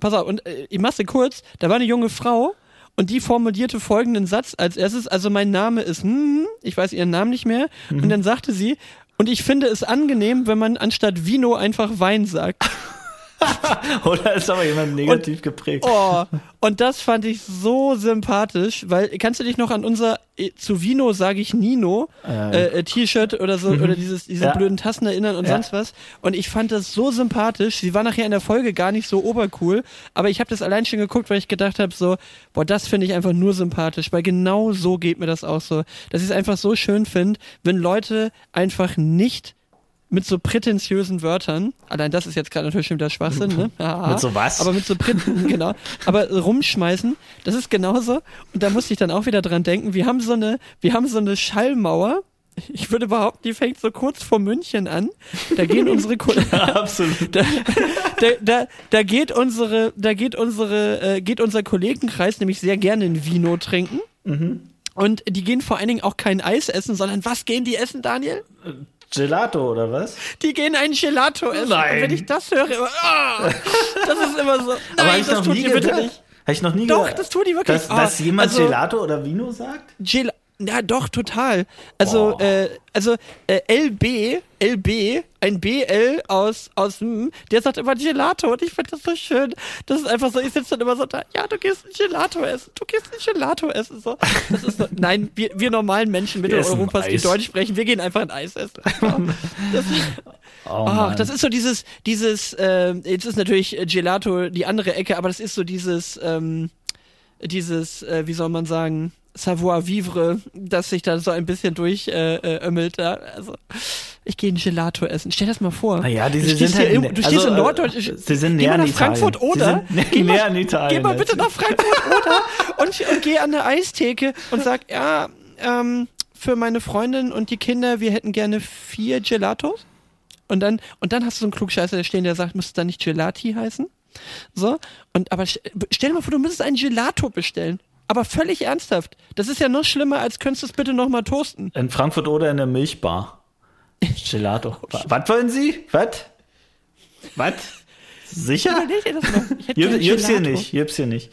Pass auf, und äh, ich mach's kurz, da war eine junge Frau und die formulierte folgenden Satz als erstes, also mein Name ist, hm, ich weiß ihren Namen nicht mehr, mhm. und dann sagte sie, und ich finde es angenehm, wenn man anstatt Vino einfach Wein sagt. [laughs] [laughs] Oder ist aber jemand negativ und, geprägt? Oh, und das fand ich so sympathisch, weil kannst du dich noch an unser äh, zu Vino sage ich Nino äh, äh, T-Shirt oder so mhm. oder dieses diese ja. blöden Tassen erinnern und ja. sonst was und ich fand das so sympathisch. Sie war nachher in der Folge gar nicht so obercool, aber ich habe das allein schon geguckt, weil ich gedacht habe so, boah, das finde ich einfach nur sympathisch, weil genau so geht mir das auch so, dass ich es einfach so schön finde, wenn Leute einfach nicht mit so prätentiösen Wörtern, allein das ist jetzt gerade natürlich schon wieder Schwachsinn, ne? [laughs] mit so was? Aber mit so Präten, [laughs] genau. Aber rumschmeißen, das ist genauso. Und da musste ich dann auch wieder dran denken, wir haben so eine, wir haben so eine Schallmauer, ich würde behaupten, die fängt so kurz vor München an. Da gehen [laughs] unsere Kollegen. Ja, absolut. Da, da, da, da, geht unsere, da geht unsere, äh, geht unser Kollegenkreis nämlich sehr gerne in Vino trinken. Mhm. Und die gehen vor allen Dingen auch kein Eis essen, sondern was gehen die essen, Daniel? Gelato oder was? Die gehen ein Gelato essen. Nein. Und wenn ich das höre, immer, oh, das ist immer so. [laughs] Nein, das tun die bitte nicht. Habe ich noch nie Doch, gehört. das tun die wirklich. Dass, oh, dass jemand also, Gelato oder Vino sagt? Gel ja, doch, total. Also, äh, also äh, LB, LB, ein BL aus, aus, hm, der sagt immer Gelato und ich finde das so schön. Das ist einfach so, ich sitze dann immer so da, ja, du gehst ein Gelato essen, du gehst ein Gelato essen. So. Das ist so, [laughs] nein, wir, wir normalen Menschen Mitteleuropas, die Deutsch sprechen, wir gehen einfach ein Eis essen. [laughs] Das, oh, oh, das ist so dieses, dieses, äh, jetzt ist natürlich Gelato die andere Ecke, aber das ist so dieses, ähm, dieses, äh, wie soll man sagen, Savoir-vivre, das sich da so ein bisschen durchömmelt. Äh, äh, also, ich gehe ein Gelato essen. Stell das mal vor. Naja, diese du sind halt, in, du stehst also, in Norddeutschland. Äh, sie sind näher geh mal nach Frankfurt oder. Geh mal, in Italien. Geh mal bitte nach Frankfurt [laughs] oder und, und geh an der Eistheke und sag, ja, ähm, für meine Freundin und die Kinder, wir hätten gerne vier Gelatos. Und dann, und dann hast du so einen Klugscheißer, der stehen, der sagt, müsste dann nicht Gelati heißen? So, und aber stell dir mal vor, du müsstest einen Gelato bestellen aber völlig ernsthaft. Das ist ja noch schlimmer, als könntest du es bitte nochmal toasten. In Frankfurt oder in der Milchbar. [laughs] Gelato. Was wollen Sie? Was? Was? Sicher? Jüb's hier nicht, jüb's hier nicht.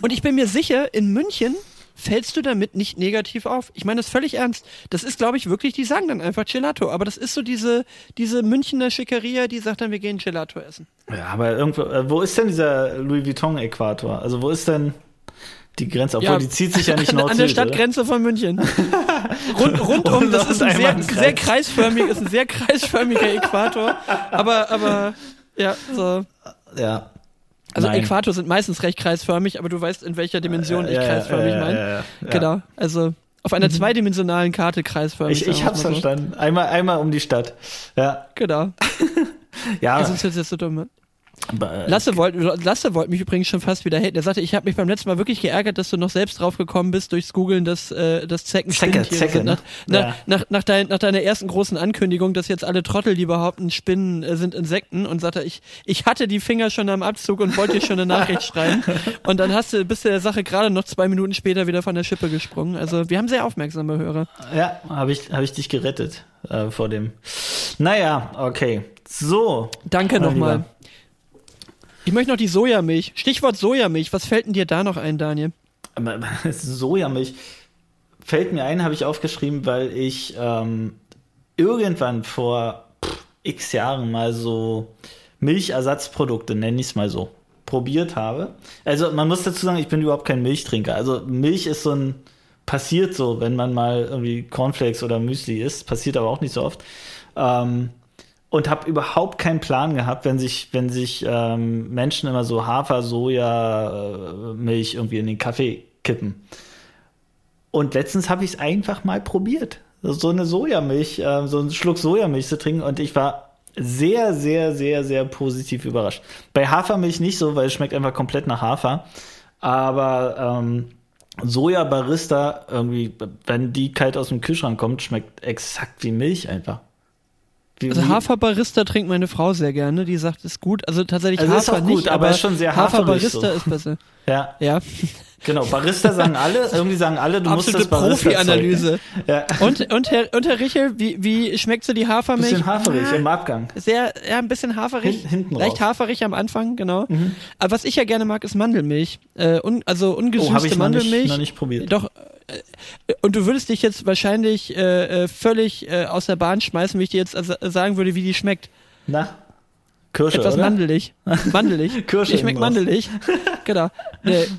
Und ich bin mir sicher, in München fällst du damit nicht negativ auf. Ich meine das völlig ernst. Das ist, glaube ich, wirklich, die sagen dann einfach Gelato. Aber das ist so diese, diese Münchner Schickeria, die sagt dann, wir gehen Gelato essen. Ja, aber irgendwo, äh, wo ist denn dieser Louis Vuitton-Äquator? Also wo ist denn die Grenze, obwohl ja, die zieht sich ja nicht Nord [laughs] An der Stadtgrenze von München. [laughs] Rund, rundum, das ist ein sehr, sehr kreisförmig, ist ein sehr kreisförmiger Äquator. Aber, aber, ja, so. Ja. Also Nein. Äquator sind meistens recht kreisförmig, aber du weißt, in welcher Dimension ich kreisförmig meine. Ja, ja, genau. Also auf einer mhm. zweidimensionalen Karte kreisförmig. Ich, ich hab's verstanden. Einmal, einmal um die Stadt. Ja. Genau. [laughs] ja. Also, sonst ist das so dumm. Lasse wollte Lasse wollt mich übrigens schon fast wieder haten. Er sagte, ich habe mich beim letzten Mal wirklich geärgert, dass du noch selbst drauf gekommen bist durchs Googlen, dass äh, das Zecken Zecke, Zecke, nach, ne? ja. nach, nach, dein, nach deiner ersten großen Ankündigung, dass jetzt alle Trottel, die behaupten, Spinnen äh, sind Insekten und sagte, ich, ich hatte die Finger schon am Abzug und wollte dir schon eine Nachricht schreiben. [laughs] Und dann hast du, bist du der Sache gerade noch zwei Minuten später wieder von der Schippe gesprungen. Also wir haben sehr aufmerksame Hörer. Ja, habe ich, hab ich dich gerettet äh, vor dem. Naja, okay. So. Danke nochmal. Ich möchte noch die Sojamilch. Stichwort Sojamilch. Was fällt denn dir da noch ein, Daniel? [laughs] Sojamilch fällt mir ein, habe ich aufgeschrieben, weil ich ähm, irgendwann vor pff, x Jahren mal so Milchersatzprodukte, nenne ich es mal so, probiert habe. Also man muss dazu sagen, ich bin überhaupt kein Milchtrinker. Also Milch ist so ein, passiert so, wenn man mal irgendwie Cornflakes oder Müsli isst, passiert aber auch nicht so oft. Ähm, und habe überhaupt keinen Plan gehabt, wenn sich, wenn sich ähm, Menschen immer so Hafer, Soja, äh, Milch irgendwie in den Kaffee kippen. Und letztens habe ich es einfach mal probiert, so eine Sojamilch, äh, so einen Schluck Sojamilch zu trinken und ich war sehr, sehr, sehr, sehr positiv überrascht. Bei Hafermilch nicht so, weil es schmeckt einfach komplett nach Hafer. Aber ähm, Soja Barista, irgendwie, wenn die kalt aus dem Kühlschrank kommt, schmeckt exakt wie Milch einfach. Also Haferbarista trinkt meine Frau sehr gerne. Die sagt, ist gut. Also tatsächlich also Hafer ist auch gut, nicht, aber, aber ist schon sehr Haferbarista ist besser. [laughs] Ja. Ja. Genau, Barista sagen alle, irgendwie sagen alle, du Absolute musst das Barista Profi-Analyse. Ja. Und, und, Herr, und Herr Richel, wie, wie schmeckt so die Hafermilch? Bisschen haferig ah, im Abgang. Sehr, ja, ein bisschen haferig. Hin, hinten Leicht raus. haferig am Anfang, genau. Mhm. Aber was ich ja gerne mag, ist Mandelmilch. Äh, un, also ungesüßte oh, ich Mandelmilch. Noch nicht, noch nicht probiert. Doch, äh, und du würdest dich jetzt wahrscheinlich äh, äh völlig äh, aus der Bahn schmeißen, wenn ich dir jetzt sagen würde, wie die schmeckt. Na? Kirsche, Etwas oder? mandelig. Mandelig. [laughs] Kirsche. Die schmeckt mandelig. [laughs] genau.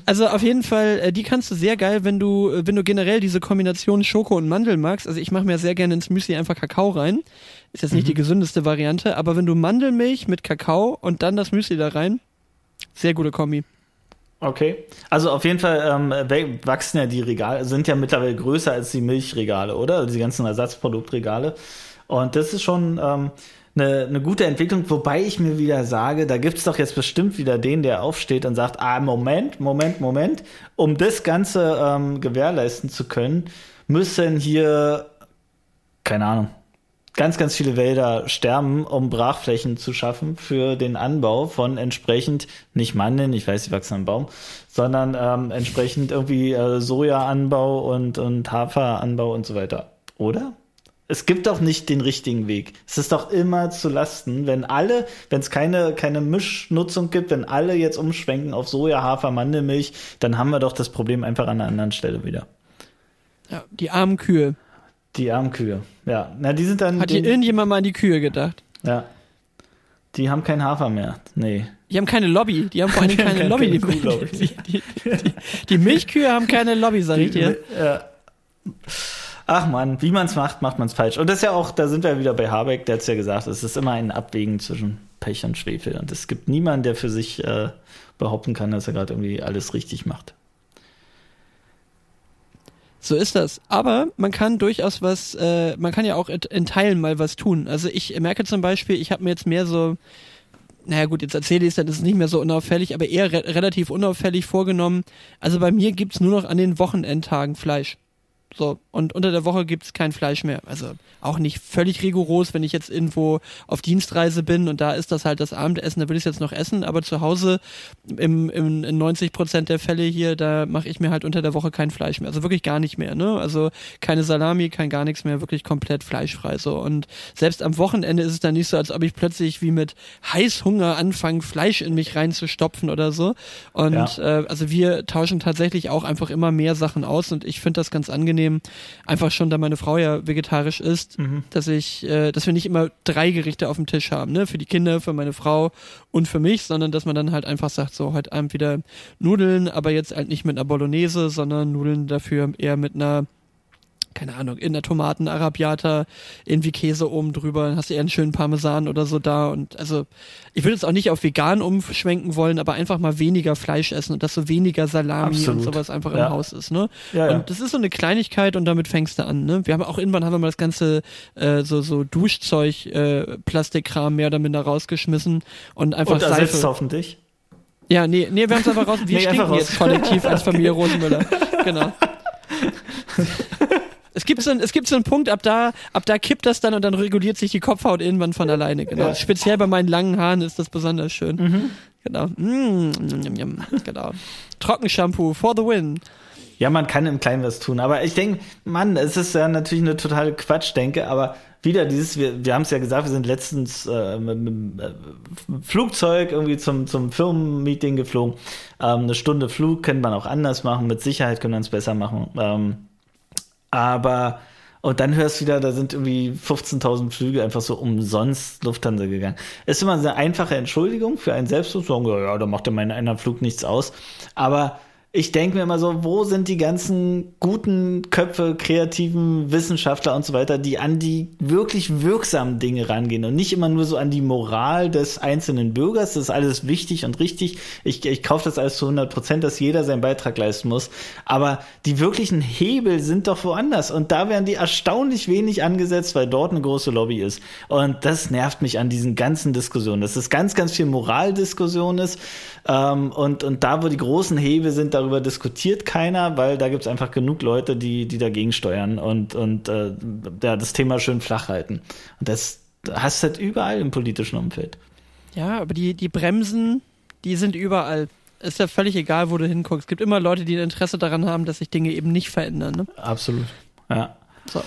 Also auf jeden Fall, äh, die kannst du sehr geil, wenn du, äh, wenn du generell diese Kombination Schoko und Mandel magst. Also ich mache mir sehr gerne ins Müsli einfach Kakao rein. Ist jetzt nicht mhm. die gesündeste Variante, aber wenn du Mandelmilch mit Kakao und dann das Müsli da rein, sehr gute Kombi. Okay. Also auf jeden Fall ähm, wachsen ja die Regale, sind ja mittlerweile größer als die Milchregale, oder? Die ganzen Ersatzproduktregale. Und das ist schon, ähm, eine, eine gute Entwicklung, wobei ich mir wieder sage, da gibt's doch jetzt bestimmt wieder den, der aufsteht und sagt, ah, Moment, Moment, Moment, um das Ganze ähm, gewährleisten zu können, müssen hier, keine Ahnung, ganz, ganz viele Wälder sterben, um Brachflächen zu schaffen für den Anbau von entsprechend, nicht Mandeln, ich weiß, die wachsen am Baum, sondern ähm, entsprechend irgendwie äh, Sojaanbau und, und Haferanbau und so weiter. Oder? Es gibt doch nicht den richtigen Weg. Es ist doch immer zu Lasten, wenn alle, wenn es keine, keine Mischnutzung gibt, wenn alle jetzt umschwenken auf Soja, Hafer, Mandelmilch, dann haben wir doch das Problem einfach an einer anderen Stelle wieder. Ja, die armen Kühe. Die armen Kühe, ja. Na, die sind dann. Hat hier irgendjemand mal an die Kühe gedacht? Ja. Die haben kein Hafer mehr. Nee. Die haben keine Lobby. Die haben vor allem [laughs] keine, keine Lobby. Keine [laughs] die, die, die, die, Milchkühe haben keine Lobby, sag ich dir. Ja. Ach man, wie man es macht, macht man es falsch. Und das ist ja auch, da sind wir wieder bei Habeck, der hat es ja gesagt, es ist immer ein Abwägen zwischen Pech und Schwefel. Und es gibt niemanden, der für sich äh, behaupten kann, dass er gerade irgendwie alles richtig macht. So ist das. Aber man kann durchaus was, äh, man kann ja auch in Teilen mal was tun. Also ich merke zum Beispiel, ich habe mir jetzt mehr so, naja gut, jetzt erzähle ich es, dann ist es nicht mehr so unauffällig, aber eher re relativ unauffällig vorgenommen. Also bei mir gibt's nur noch an den Wochenendtagen Fleisch. So, und unter der Woche gibt's kein Fleisch mehr. Also auch nicht völlig rigoros, wenn ich jetzt irgendwo auf Dienstreise bin und da ist das halt das Abendessen, da will ich jetzt noch essen, aber zu Hause im, im, in 90 Prozent der Fälle hier, da mache ich mir halt unter der Woche kein Fleisch mehr. Also wirklich gar nicht mehr, ne? Also keine Salami, kein gar nichts mehr, wirklich komplett fleischfrei so. Und selbst am Wochenende ist es dann nicht so, als ob ich plötzlich wie mit Heißhunger anfange, Fleisch in mich reinzustopfen oder so. Und ja. äh, also wir tauschen tatsächlich auch einfach immer mehr Sachen aus und ich finde das ganz angenehm einfach schon, da meine Frau ja vegetarisch ist, mhm. dass ich, äh, dass wir nicht immer drei Gerichte auf dem Tisch haben, ne? Für die Kinder, für meine Frau und für mich, sondern dass man dann halt einfach sagt, so heute Abend wieder Nudeln, aber jetzt halt nicht mit einer Bolognese, sondern Nudeln dafür eher mit einer keine Ahnung, in der Tomaten Arabiata, irgendwie Käse oben drüber, dann hast du eher einen schönen Parmesan oder so da und also ich würde jetzt auch nicht auf vegan umschwenken wollen, aber einfach mal weniger Fleisch essen und dass so weniger Salami Absolut. und sowas einfach ja. im Haus ist, ne? Ja, und das ist so eine Kleinigkeit und damit fängst du an, ne? Wir haben auch irgendwann haben wir mal das ganze äh, so so Duschzeug äh, Plastikkram mehr oder minder rausgeschmissen und einfach und Seife. hoffentlich. Ja, nee, nee, wir haben es einfach raus. [laughs] Wir nee, stinken jetzt kollektiv als Familie Rosenmüller. genau. [laughs] Es gibt, so ein, es gibt so einen Punkt, ab da, ab da kippt das dann und dann reguliert sich die Kopfhaut irgendwann von alleine. Genau. Ja. Speziell bei meinen langen Haaren ist das besonders schön. Mhm. Genau. Mm, mm, mm, genau. Trockenshampoo for the win. Ja, man kann im Kleinen was tun. Aber ich denke, Mann, es ist ja natürlich eine totale Quatschdenke, aber wieder dieses, wir, wir haben es ja gesagt, wir sind letztens äh, mit, mit äh, Flugzeug irgendwie zum, zum Firmenmeeting geflogen. Ähm, eine Stunde Flug könnte man auch anders machen, mit Sicherheit können wir es besser machen. Ähm, aber und dann hörst du wieder, da sind irgendwie 15.000 Flüge einfach so umsonst Lufthansa gegangen. Ist immer eine einfache Entschuldigung für einen selbst zu sagen, ja, da macht ja mein einer Flug nichts aus. Aber ich denke mir immer so, wo sind die ganzen guten Köpfe, kreativen Wissenschaftler und so weiter, die an die wirklich wirksamen Dinge rangehen und nicht immer nur so an die Moral des einzelnen Bürgers. Das ist alles wichtig und richtig. Ich, ich kaufe das alles zu 100 Prozent, dass jeder seinen Beitrag leisten muss. Aber die wirklichen Hebel sind doch woanders. Und da werden die erstaunlich wenig angesetzt, weil dort eine große Lobby ist. Und das nervt mich an diesen ganzen Diskussionen. Dass es ganz, ganz viel Moraldiskussion ist. Ähm, und, und da, wo die großen Hebel sind, darüber diskutiert keiner, weil da gibt es einfach genug Leute, die, die dagegen steuern und, und äh, ja, das Thema schön flach halten. Und das hast du halt überall im politischen Umfeld. Ja, aber die, die Bremsen, die sind überall. Ist ja völlig egal, wo du hinguckst. Es gibt immer Leute, die ein Interesse daran haben, dass sich Dinge eben nicht verändern. Ne? Absolut. Ja. So.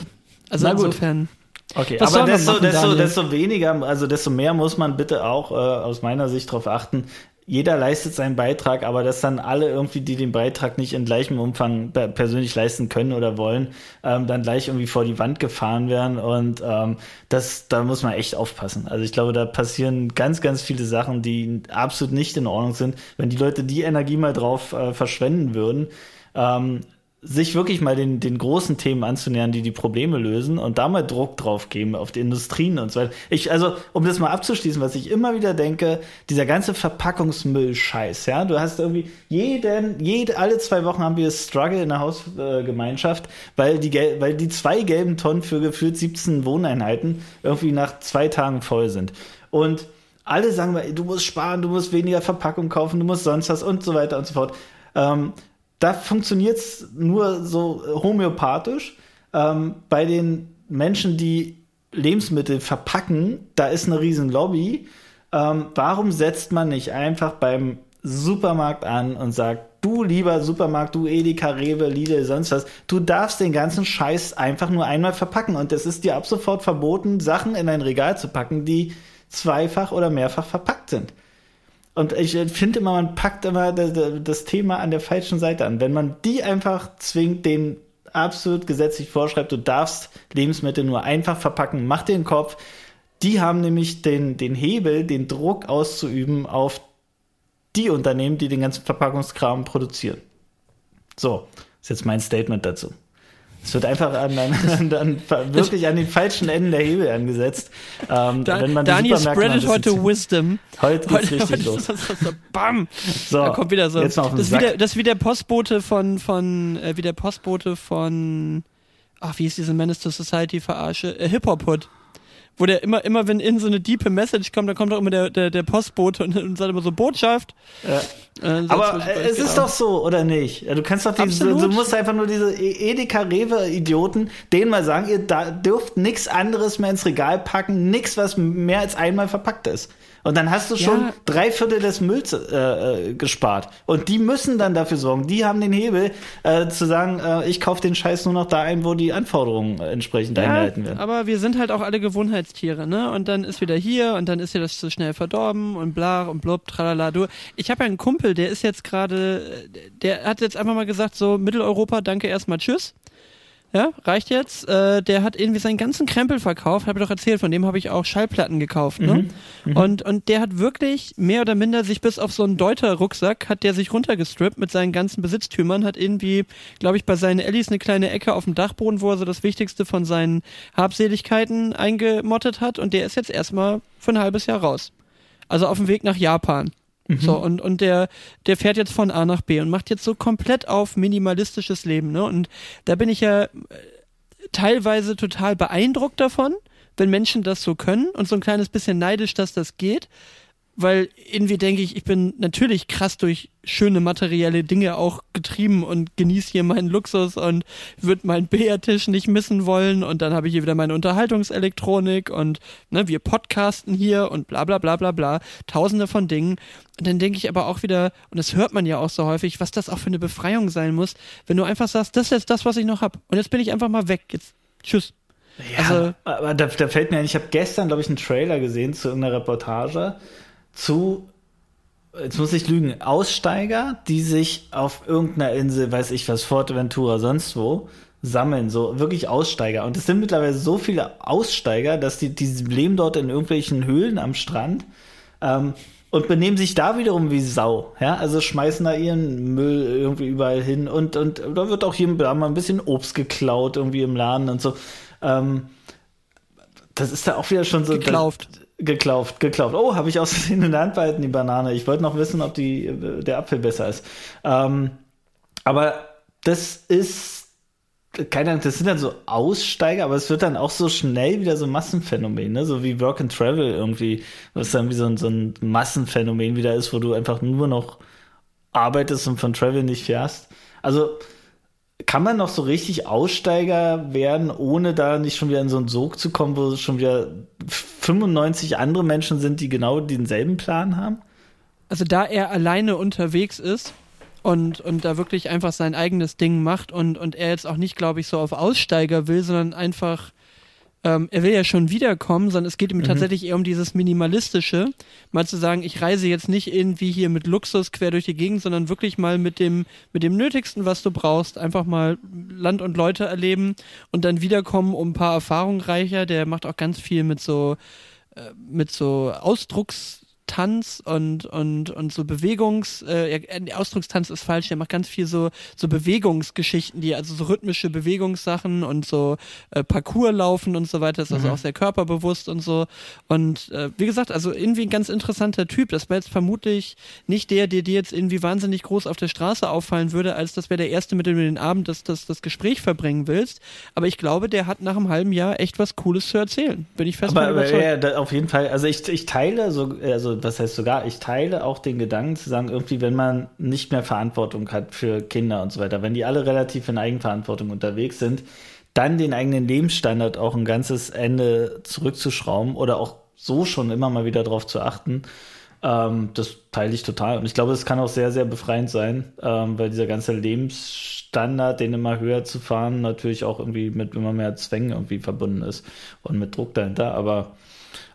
Also insofern. Okay, Was aber desto, machen, desto, desto weniger, also desto mehr muss man bitte auch äh, aus meiner Sicht darauf achten, jeder leistet seinen Beitrag, aber dass dann alle irgendwie, die den Beitrag nicht in gleichem Umfang persönlich leisten können oder wollen, ähm, dann gleich irgendwie vor die Wand gefahren werden. Und ähm, das, da muss man echt aufpassen. Also ich glaube, da passieren ganz, ganz viele Sachen, die absolut nicht in Ordnung sind. Wenn die Leute die Energie mal drauf äh, verschwenden würden, ähm, sich wirklich mal den, den großen Themen anzunähern, die die Probleme lösen und da mal Druck drauf geben auf die Industrien und so weiter. Ich, also, um das mal abzuschließen, was ich immer wieder denke, dieser ganze Verpackungsmüll-Scheiß, ja, du hast irgendwie jeden, jede, alle zwei Wochen haben wir Struggle in der Hausgemeinschaft, weil die, weil die zwei gelben Tonnen für gefühlt 17 Wohneinheiten irgendwie nach zwei Tagen voll sind. Und alle sagen, du musst sparen, du musst weniger Verpackung kaufen, du musst sonst was und so weiter und so fort. Ähm, da funktioniert es nur so homöopathisch. Ähm, bei den Menschen, die Lebensmittel verpacken, da ist eine riesen Lobby. Ähm, warum setzt man nicht einfach beim Supermarkt an und sagt, du lieber Supermarkt, du Edeka, Rewe, Lidl, sonst was, du darfst den ganzen Scheiß einfach nur einmal verpacken und es ist dir ab sofort verboten, Sachen in ein Regal zu packen, die zweifach oder mehrfach verpackt sind. Und ich finde immer, man packt immer das Thema an der falschen Seite an. Wenn man die einfach zwingt, den absolut gesetzlich vorschreibt, du darfst Lebensmittel nur einfach verpacken, mach den Kopf. Die haben nämlich den, den Hebel, den Druck auszuüben auf die Unternehmen, die den ganzen Verpackungskram produzieren. So, ist jetzt mein Statement dazu. Es wird einfach an, an, an, wirklich an den falschen Enden der Hebel angesetzt. Ähm, da, wenn man Daniel spreadet heute Wisdom. Heute geht's heute, richtig heute los. Das, das, das, bam! So, da kommt wieder so. Jetzt das, ist wieder, das ist wie der Postbote von, von äh, wie der Postbote von, ach, wie ist diese Menace to Society Verarsche? Äh, Hip-Hop-Hood wo der immer, immer wenn in so eine diepe Message kommt, dann kommt auch immer der, der, der Postbote und, und sagt immer so Botschaft. Ja. Äh, Aber es ist doch so, oder nicht? Du kannst doch diese, du musst einfach nur diese e- Edeka Rewe Idioten, denen mal sagen, ihr da dürft nichts anderes mehr ins Regal packen, nichts, was mehr als einmal verpackt ist. Und dann hast du schon ja. drei Viertel des Mülls äh, äh, gespart. Und die müssen dann dafür sorgen. Die haben den Hebel äh, zu sagen, äh, ich kaufe den Scheiß nur noch da ein, wo die Anforderungen entsprechend ja, eingehalten werden. Aber wir sind halt auch alle Gewohnheitstiere, ne? Und dann ist wieder hier und dann ist ja das zu schnell verdorben und bla und blub, tralala. Du, ich habe ja einen Kumpel, der ist jetzt gerade, der hat jetzt einfach mal gesagt, so Mitteleuropa, danke erstmal, tschüss. Ja, reicht jetzt. Äh, der hat irgendwie seinen ganzen Krempel verkauft, habe ich doch erzählt, von dem habe ich auch Schallplatten gekauft. Ne? Mhm. Mhm. Und, und der hat wirklich mehr oder minder sich bis auf so einen Deuter-Rucksack, hat der sich runtergestrippt mit seinen ganzen Besitztümern, hat irgendwie, glaube ich, bei seinen Ellis eine kleine Ecke auf dem Dachboden, wo er so das Wichtigste von seinen Habseligkeiten eingemottet hat und der ist jetzt erstmal für ein halbes Jahr raus. Also auf dem Weg nach Japan. Mhm. So, und, und der, der fährt jetzt von A nach B und macht jetzt so komplett auf minimalistisches Leben, ne? Und da bin ich ja äh, teilweise total beeindruckt davon, wenn Menschen das so können und so ein kleines bisschen neidisch, dass das geht. Weil irgendwie denke ich, ich bin natürlich krass durch schöne materielle Dinge auch getrieben und genieße hier meinen Luxus und würde meinen Billardtisch nicht missen wollen. Und dann habe ich hier wieder meine Unterhaltungselektronik und ne, wir podcasten hier und bla bla bla bla bla, tausende von Dingen. Und dann denke ich aber auch wieder, und das hört man ja auch so häufig, was das auch für eine Befreiung sein muss, wenn du einfach sagst, das ist jetzt das, was ich noch habe und jetzt bin ich einfach mal weg, jetzt tschüss. Ja, also, aber da, da fällt mir ein, ich habe gestern, glaube ich, einen Trailer gesehen zu irgendeiner Reportage zu, jetzt muss ich lügen, Aussteiger, die sich auf irgendeiner Insel, weiß ich was, Forteventura, sonst wo, sammeln, so wirklich Aussteiger. Und es sind mittlerweile so viele Aussteiger, dass die, die leben dort in irgendwelchen Höhlen am Strand ähm, und benehmen sich da wiederum wie Sau. Ja, also schmeißen da ihren Müll irgendwie überall hin und, und da wird auch hier da mal ein bisschen Obst geklaut irgendwie im Laden und so. Ähm, das ist da auch wieder schon so. Geklauft. Das, Geklauft, geklauft. Oh, habe ich aus Versehen in der Hand behalten, die Banane. Ich wollte noch wissen, ob die, der Apfel besser ist. Ähm, aber das ist, keine Ahnung, das sind dann so Aussteiger, aber es wird dann auch so schnell wieder so ein Massenphänomen, ne? so wie Work and Travel irgendwie, was dann wie so ein, so ein Massenphänomen wieder ist, wo du einfach nur noch arbeitest und von Travel nicht fährst. Also, kann man noch so richtig Aussteiger werden, ohne da nicht schon wieder in so einen Sog zu kommen, wo schon wieder 95 andere Menschen sind, die genau denselben Plan haben? Also da er alleine unterwegs ist und, und da wirklich einfach sein eigenes Ding macht und, und er jetzt auch nicht, glaube ich, so auf Aussteiger will, sondern einfach ähm, er will ja schon wiederkommen, sondern es geht ihm mhm. tatsächlich eher um dieses Minimalistische. Mal zu sagen, ich reise jetzt nicht irgendwie hier mit Luxus quer durch die Gegend, sondern wirklich mal mit dem, mit dem Nötigsten, was du brauchst. Einfach mal Land und Leute erleben und dann wiederkommen um ein paar Erfahrungen reicher. Der macht auch ganz viel mit so, äh, mit so Ausdrucks, Tanz und, und, und so Bewegungs, äh, Ausdruckstanz ist falsch, der macht ganz viel so, so Bewegungsgeschichten, die, also so rhythmische Bewegungssachen und so äh, Parcours laufen und so weiter, ist also mhm. auch sehr körperbewusst und so. Und äh, wie gesagt, also irgendwie ein ganz interessanter Typ. Das wäre jetzt vermutlich nicht der, der dir jetzt irgendwie wahnsinnig groß auf der Straße auffallen würde, als das wäre der erste, mit dem du den Abend das, das, das Gespräch verbringen willst. Aber ich glaube, der hat nach einem halben Jahr echt was Cooles zu erzählen. Bin ich fest aber, aber ja, da, auf jeden Fall. Also ich, ich teile so, also das heißt sogar, ich teile auch den Gedanken zu sagen, irgendwie, wenn man nicht mehr Verantwortung hat für Kinder und so weiter, wenn die alle relativ in Eigenverantwortung unterwegs sind, dann den eigenen Lebensstandard auch ein ganzes Ende zurückzuschrauben oder auch so schon immer mal wieder darauf zu achten, ähm, das teile ich total. Und ich glaube, es kann auch sehr, sehr befreiend sein, ähm, weil dieser ganze Lebensstandard, den immer höher zu fahren, natürlich auch irgendwie mit immer mehr Zwängen irgendwie verbunden ist und mit Druck dahinter. Aber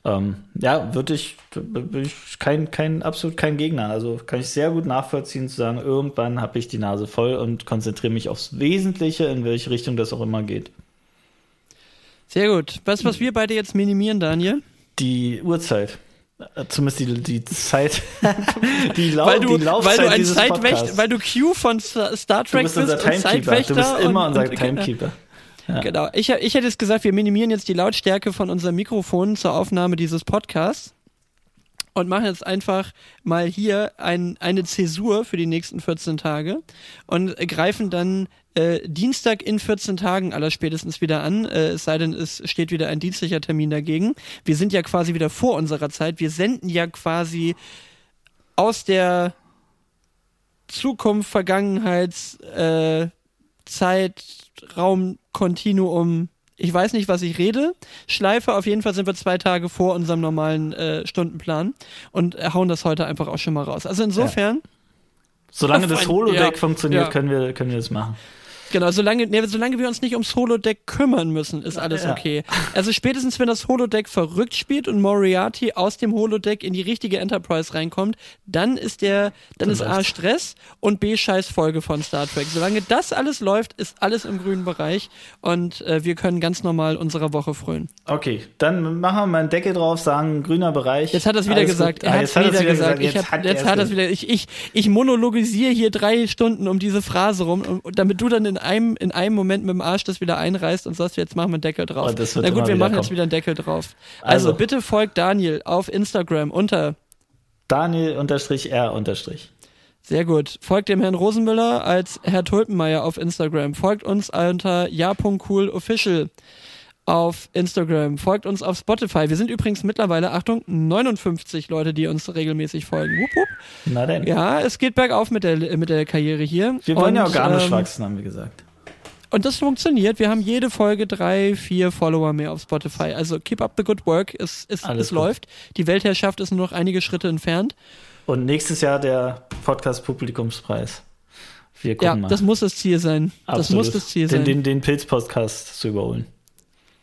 ähm, ja, würde ich, bin ich kein, kein, absolut kein Gegner. Also kann ich sehr gut nachvollziehen, zu sagen, irgendwann habe ich die Nase voll und konzentriere mich aufs Wesentliche, in welche Richtung das auch immer geht. Sehr gut. Was, was wir beide jetzt minimieren, Daniel? Die Uhrzeit. Äh, zumindest die, die Zeit, [laughs] die, Lau weil du, die Laufzeit weil du ein Zeitwächter, weil du Q von Star Trek du bist, unser Timekeeper. Du bist immer unser und, Timekeeper. Ja. Genau. Ich, ich hätte es gesagt, wir minimieren jetzt die Lautstärke von unserem Mikrofon zur Aufnahme dieses Podcasts und machen jetzt einfach mal hier ein, eine Zäsur für die nächsten 14 Tage und greifen dann äh, Dienstag in 14 Tagen aller spätestens wieder an, äh, es sei denn, es steht wieder ein dienstlicher Termin dagegen. Wir sind ja quasi wieder vor unserer Zeit. Wir senden ja quasi aus der Zukunft, Vergangenheits, äh, Zeit, Raum, Kontinuum, ich weiß nicht, was ich rede. Schleife, auf jeden Fall sind wir zwei Tage vor unserem normalen äh, Stundenplan und hauen das heute einfach auch schon mal raus. Also insofern. Ja. Solange das Holodeck ja, funktioniert, ja. können, wir, können wir das machen. Genau, solange, nee, solange wir uns nicht ums Holodeck kümmern müssen, ist alles ja. okay. Also spätestens, wenn das Holodeck verrückt spielt und Moriarty aus dem Holodeck in die richtige Enterprise reinkommt, dann ist der, dann ist A Stress und B Scheiß Folge von Star Trek. Solange das alles läuft, ist alles im grünen Bereich und äh, wir können ganz normal unserer Woche frönen. Okay, dann machen wir mal einen Deckel drauf, sagen grüner Bereich. Jetzt hat er es wieder gesagt. Er ah, jetzt hat es wieder gesagt. Jetzt, ich hab, jetzt hat er es wieder. Ich, ich, ich monologisiere hier drei Stunden um diese Phrase rum, damit du dann in einem, in einem Moment mit dem Arsch das wieder einreißt und sagst, jetzt machen wir einen Deckel drauf. Oh, Na gut, wir machen kommen. jetzt wieder einen Deckel drauf. Also, also bitte folgt Daniel auf Instagram unter Daniel unterstrich R unterstrich. Sehr gut. Folgt dem Herrn Rosenmüller als Herr Tulpenmeier auf Instagram. Folgt uns unter ja.coolofficial. auf Instagram, folgt uns auf Spotify. Wir sind übrigens mittlerweile, Achtung, 59 Leute, die uns regelmäßig folgen. Wupp, wupp. Na denn. Ja, es geht bergauf mit der, mit der Karriere hier. Wir wollen Und, ja organisch ähm, wachsen, haben wir gesagt. Und das funktioniert. Wir haben jede Folge drei, vier Follower mehr auf Spotify. Also keep up the good work. Es, es, Alles es gut. läuft. Die Weltherrschaft ist nur noch einige Schritte entfernt. Und nächstes Jahr der Podcast-Publikumspreis. Wir gucken Ja, mal. das muss das Ziel sein. Das Absolut. muss das Ziel den, sein. Den, den Pilz-Podcast zu überholen.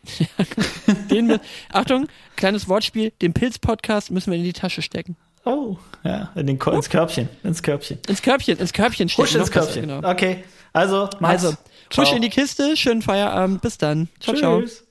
[laughs] Den, Achtung, kleines Wortspiel. Den Pilz-Podcast müssen wir in die Tasche stecken. Oh, ja, in den, Ko- ins Körbchen. Ins Körbchen. Ins Körbchen, ins Körbchen stecken. Husch ins besser, Körbchen. Genau. Okay, also, Max. Also, Ciao. Push in die Kiste, schönen Feierabend. Bis dann. Ciao, ciao. Tschüss.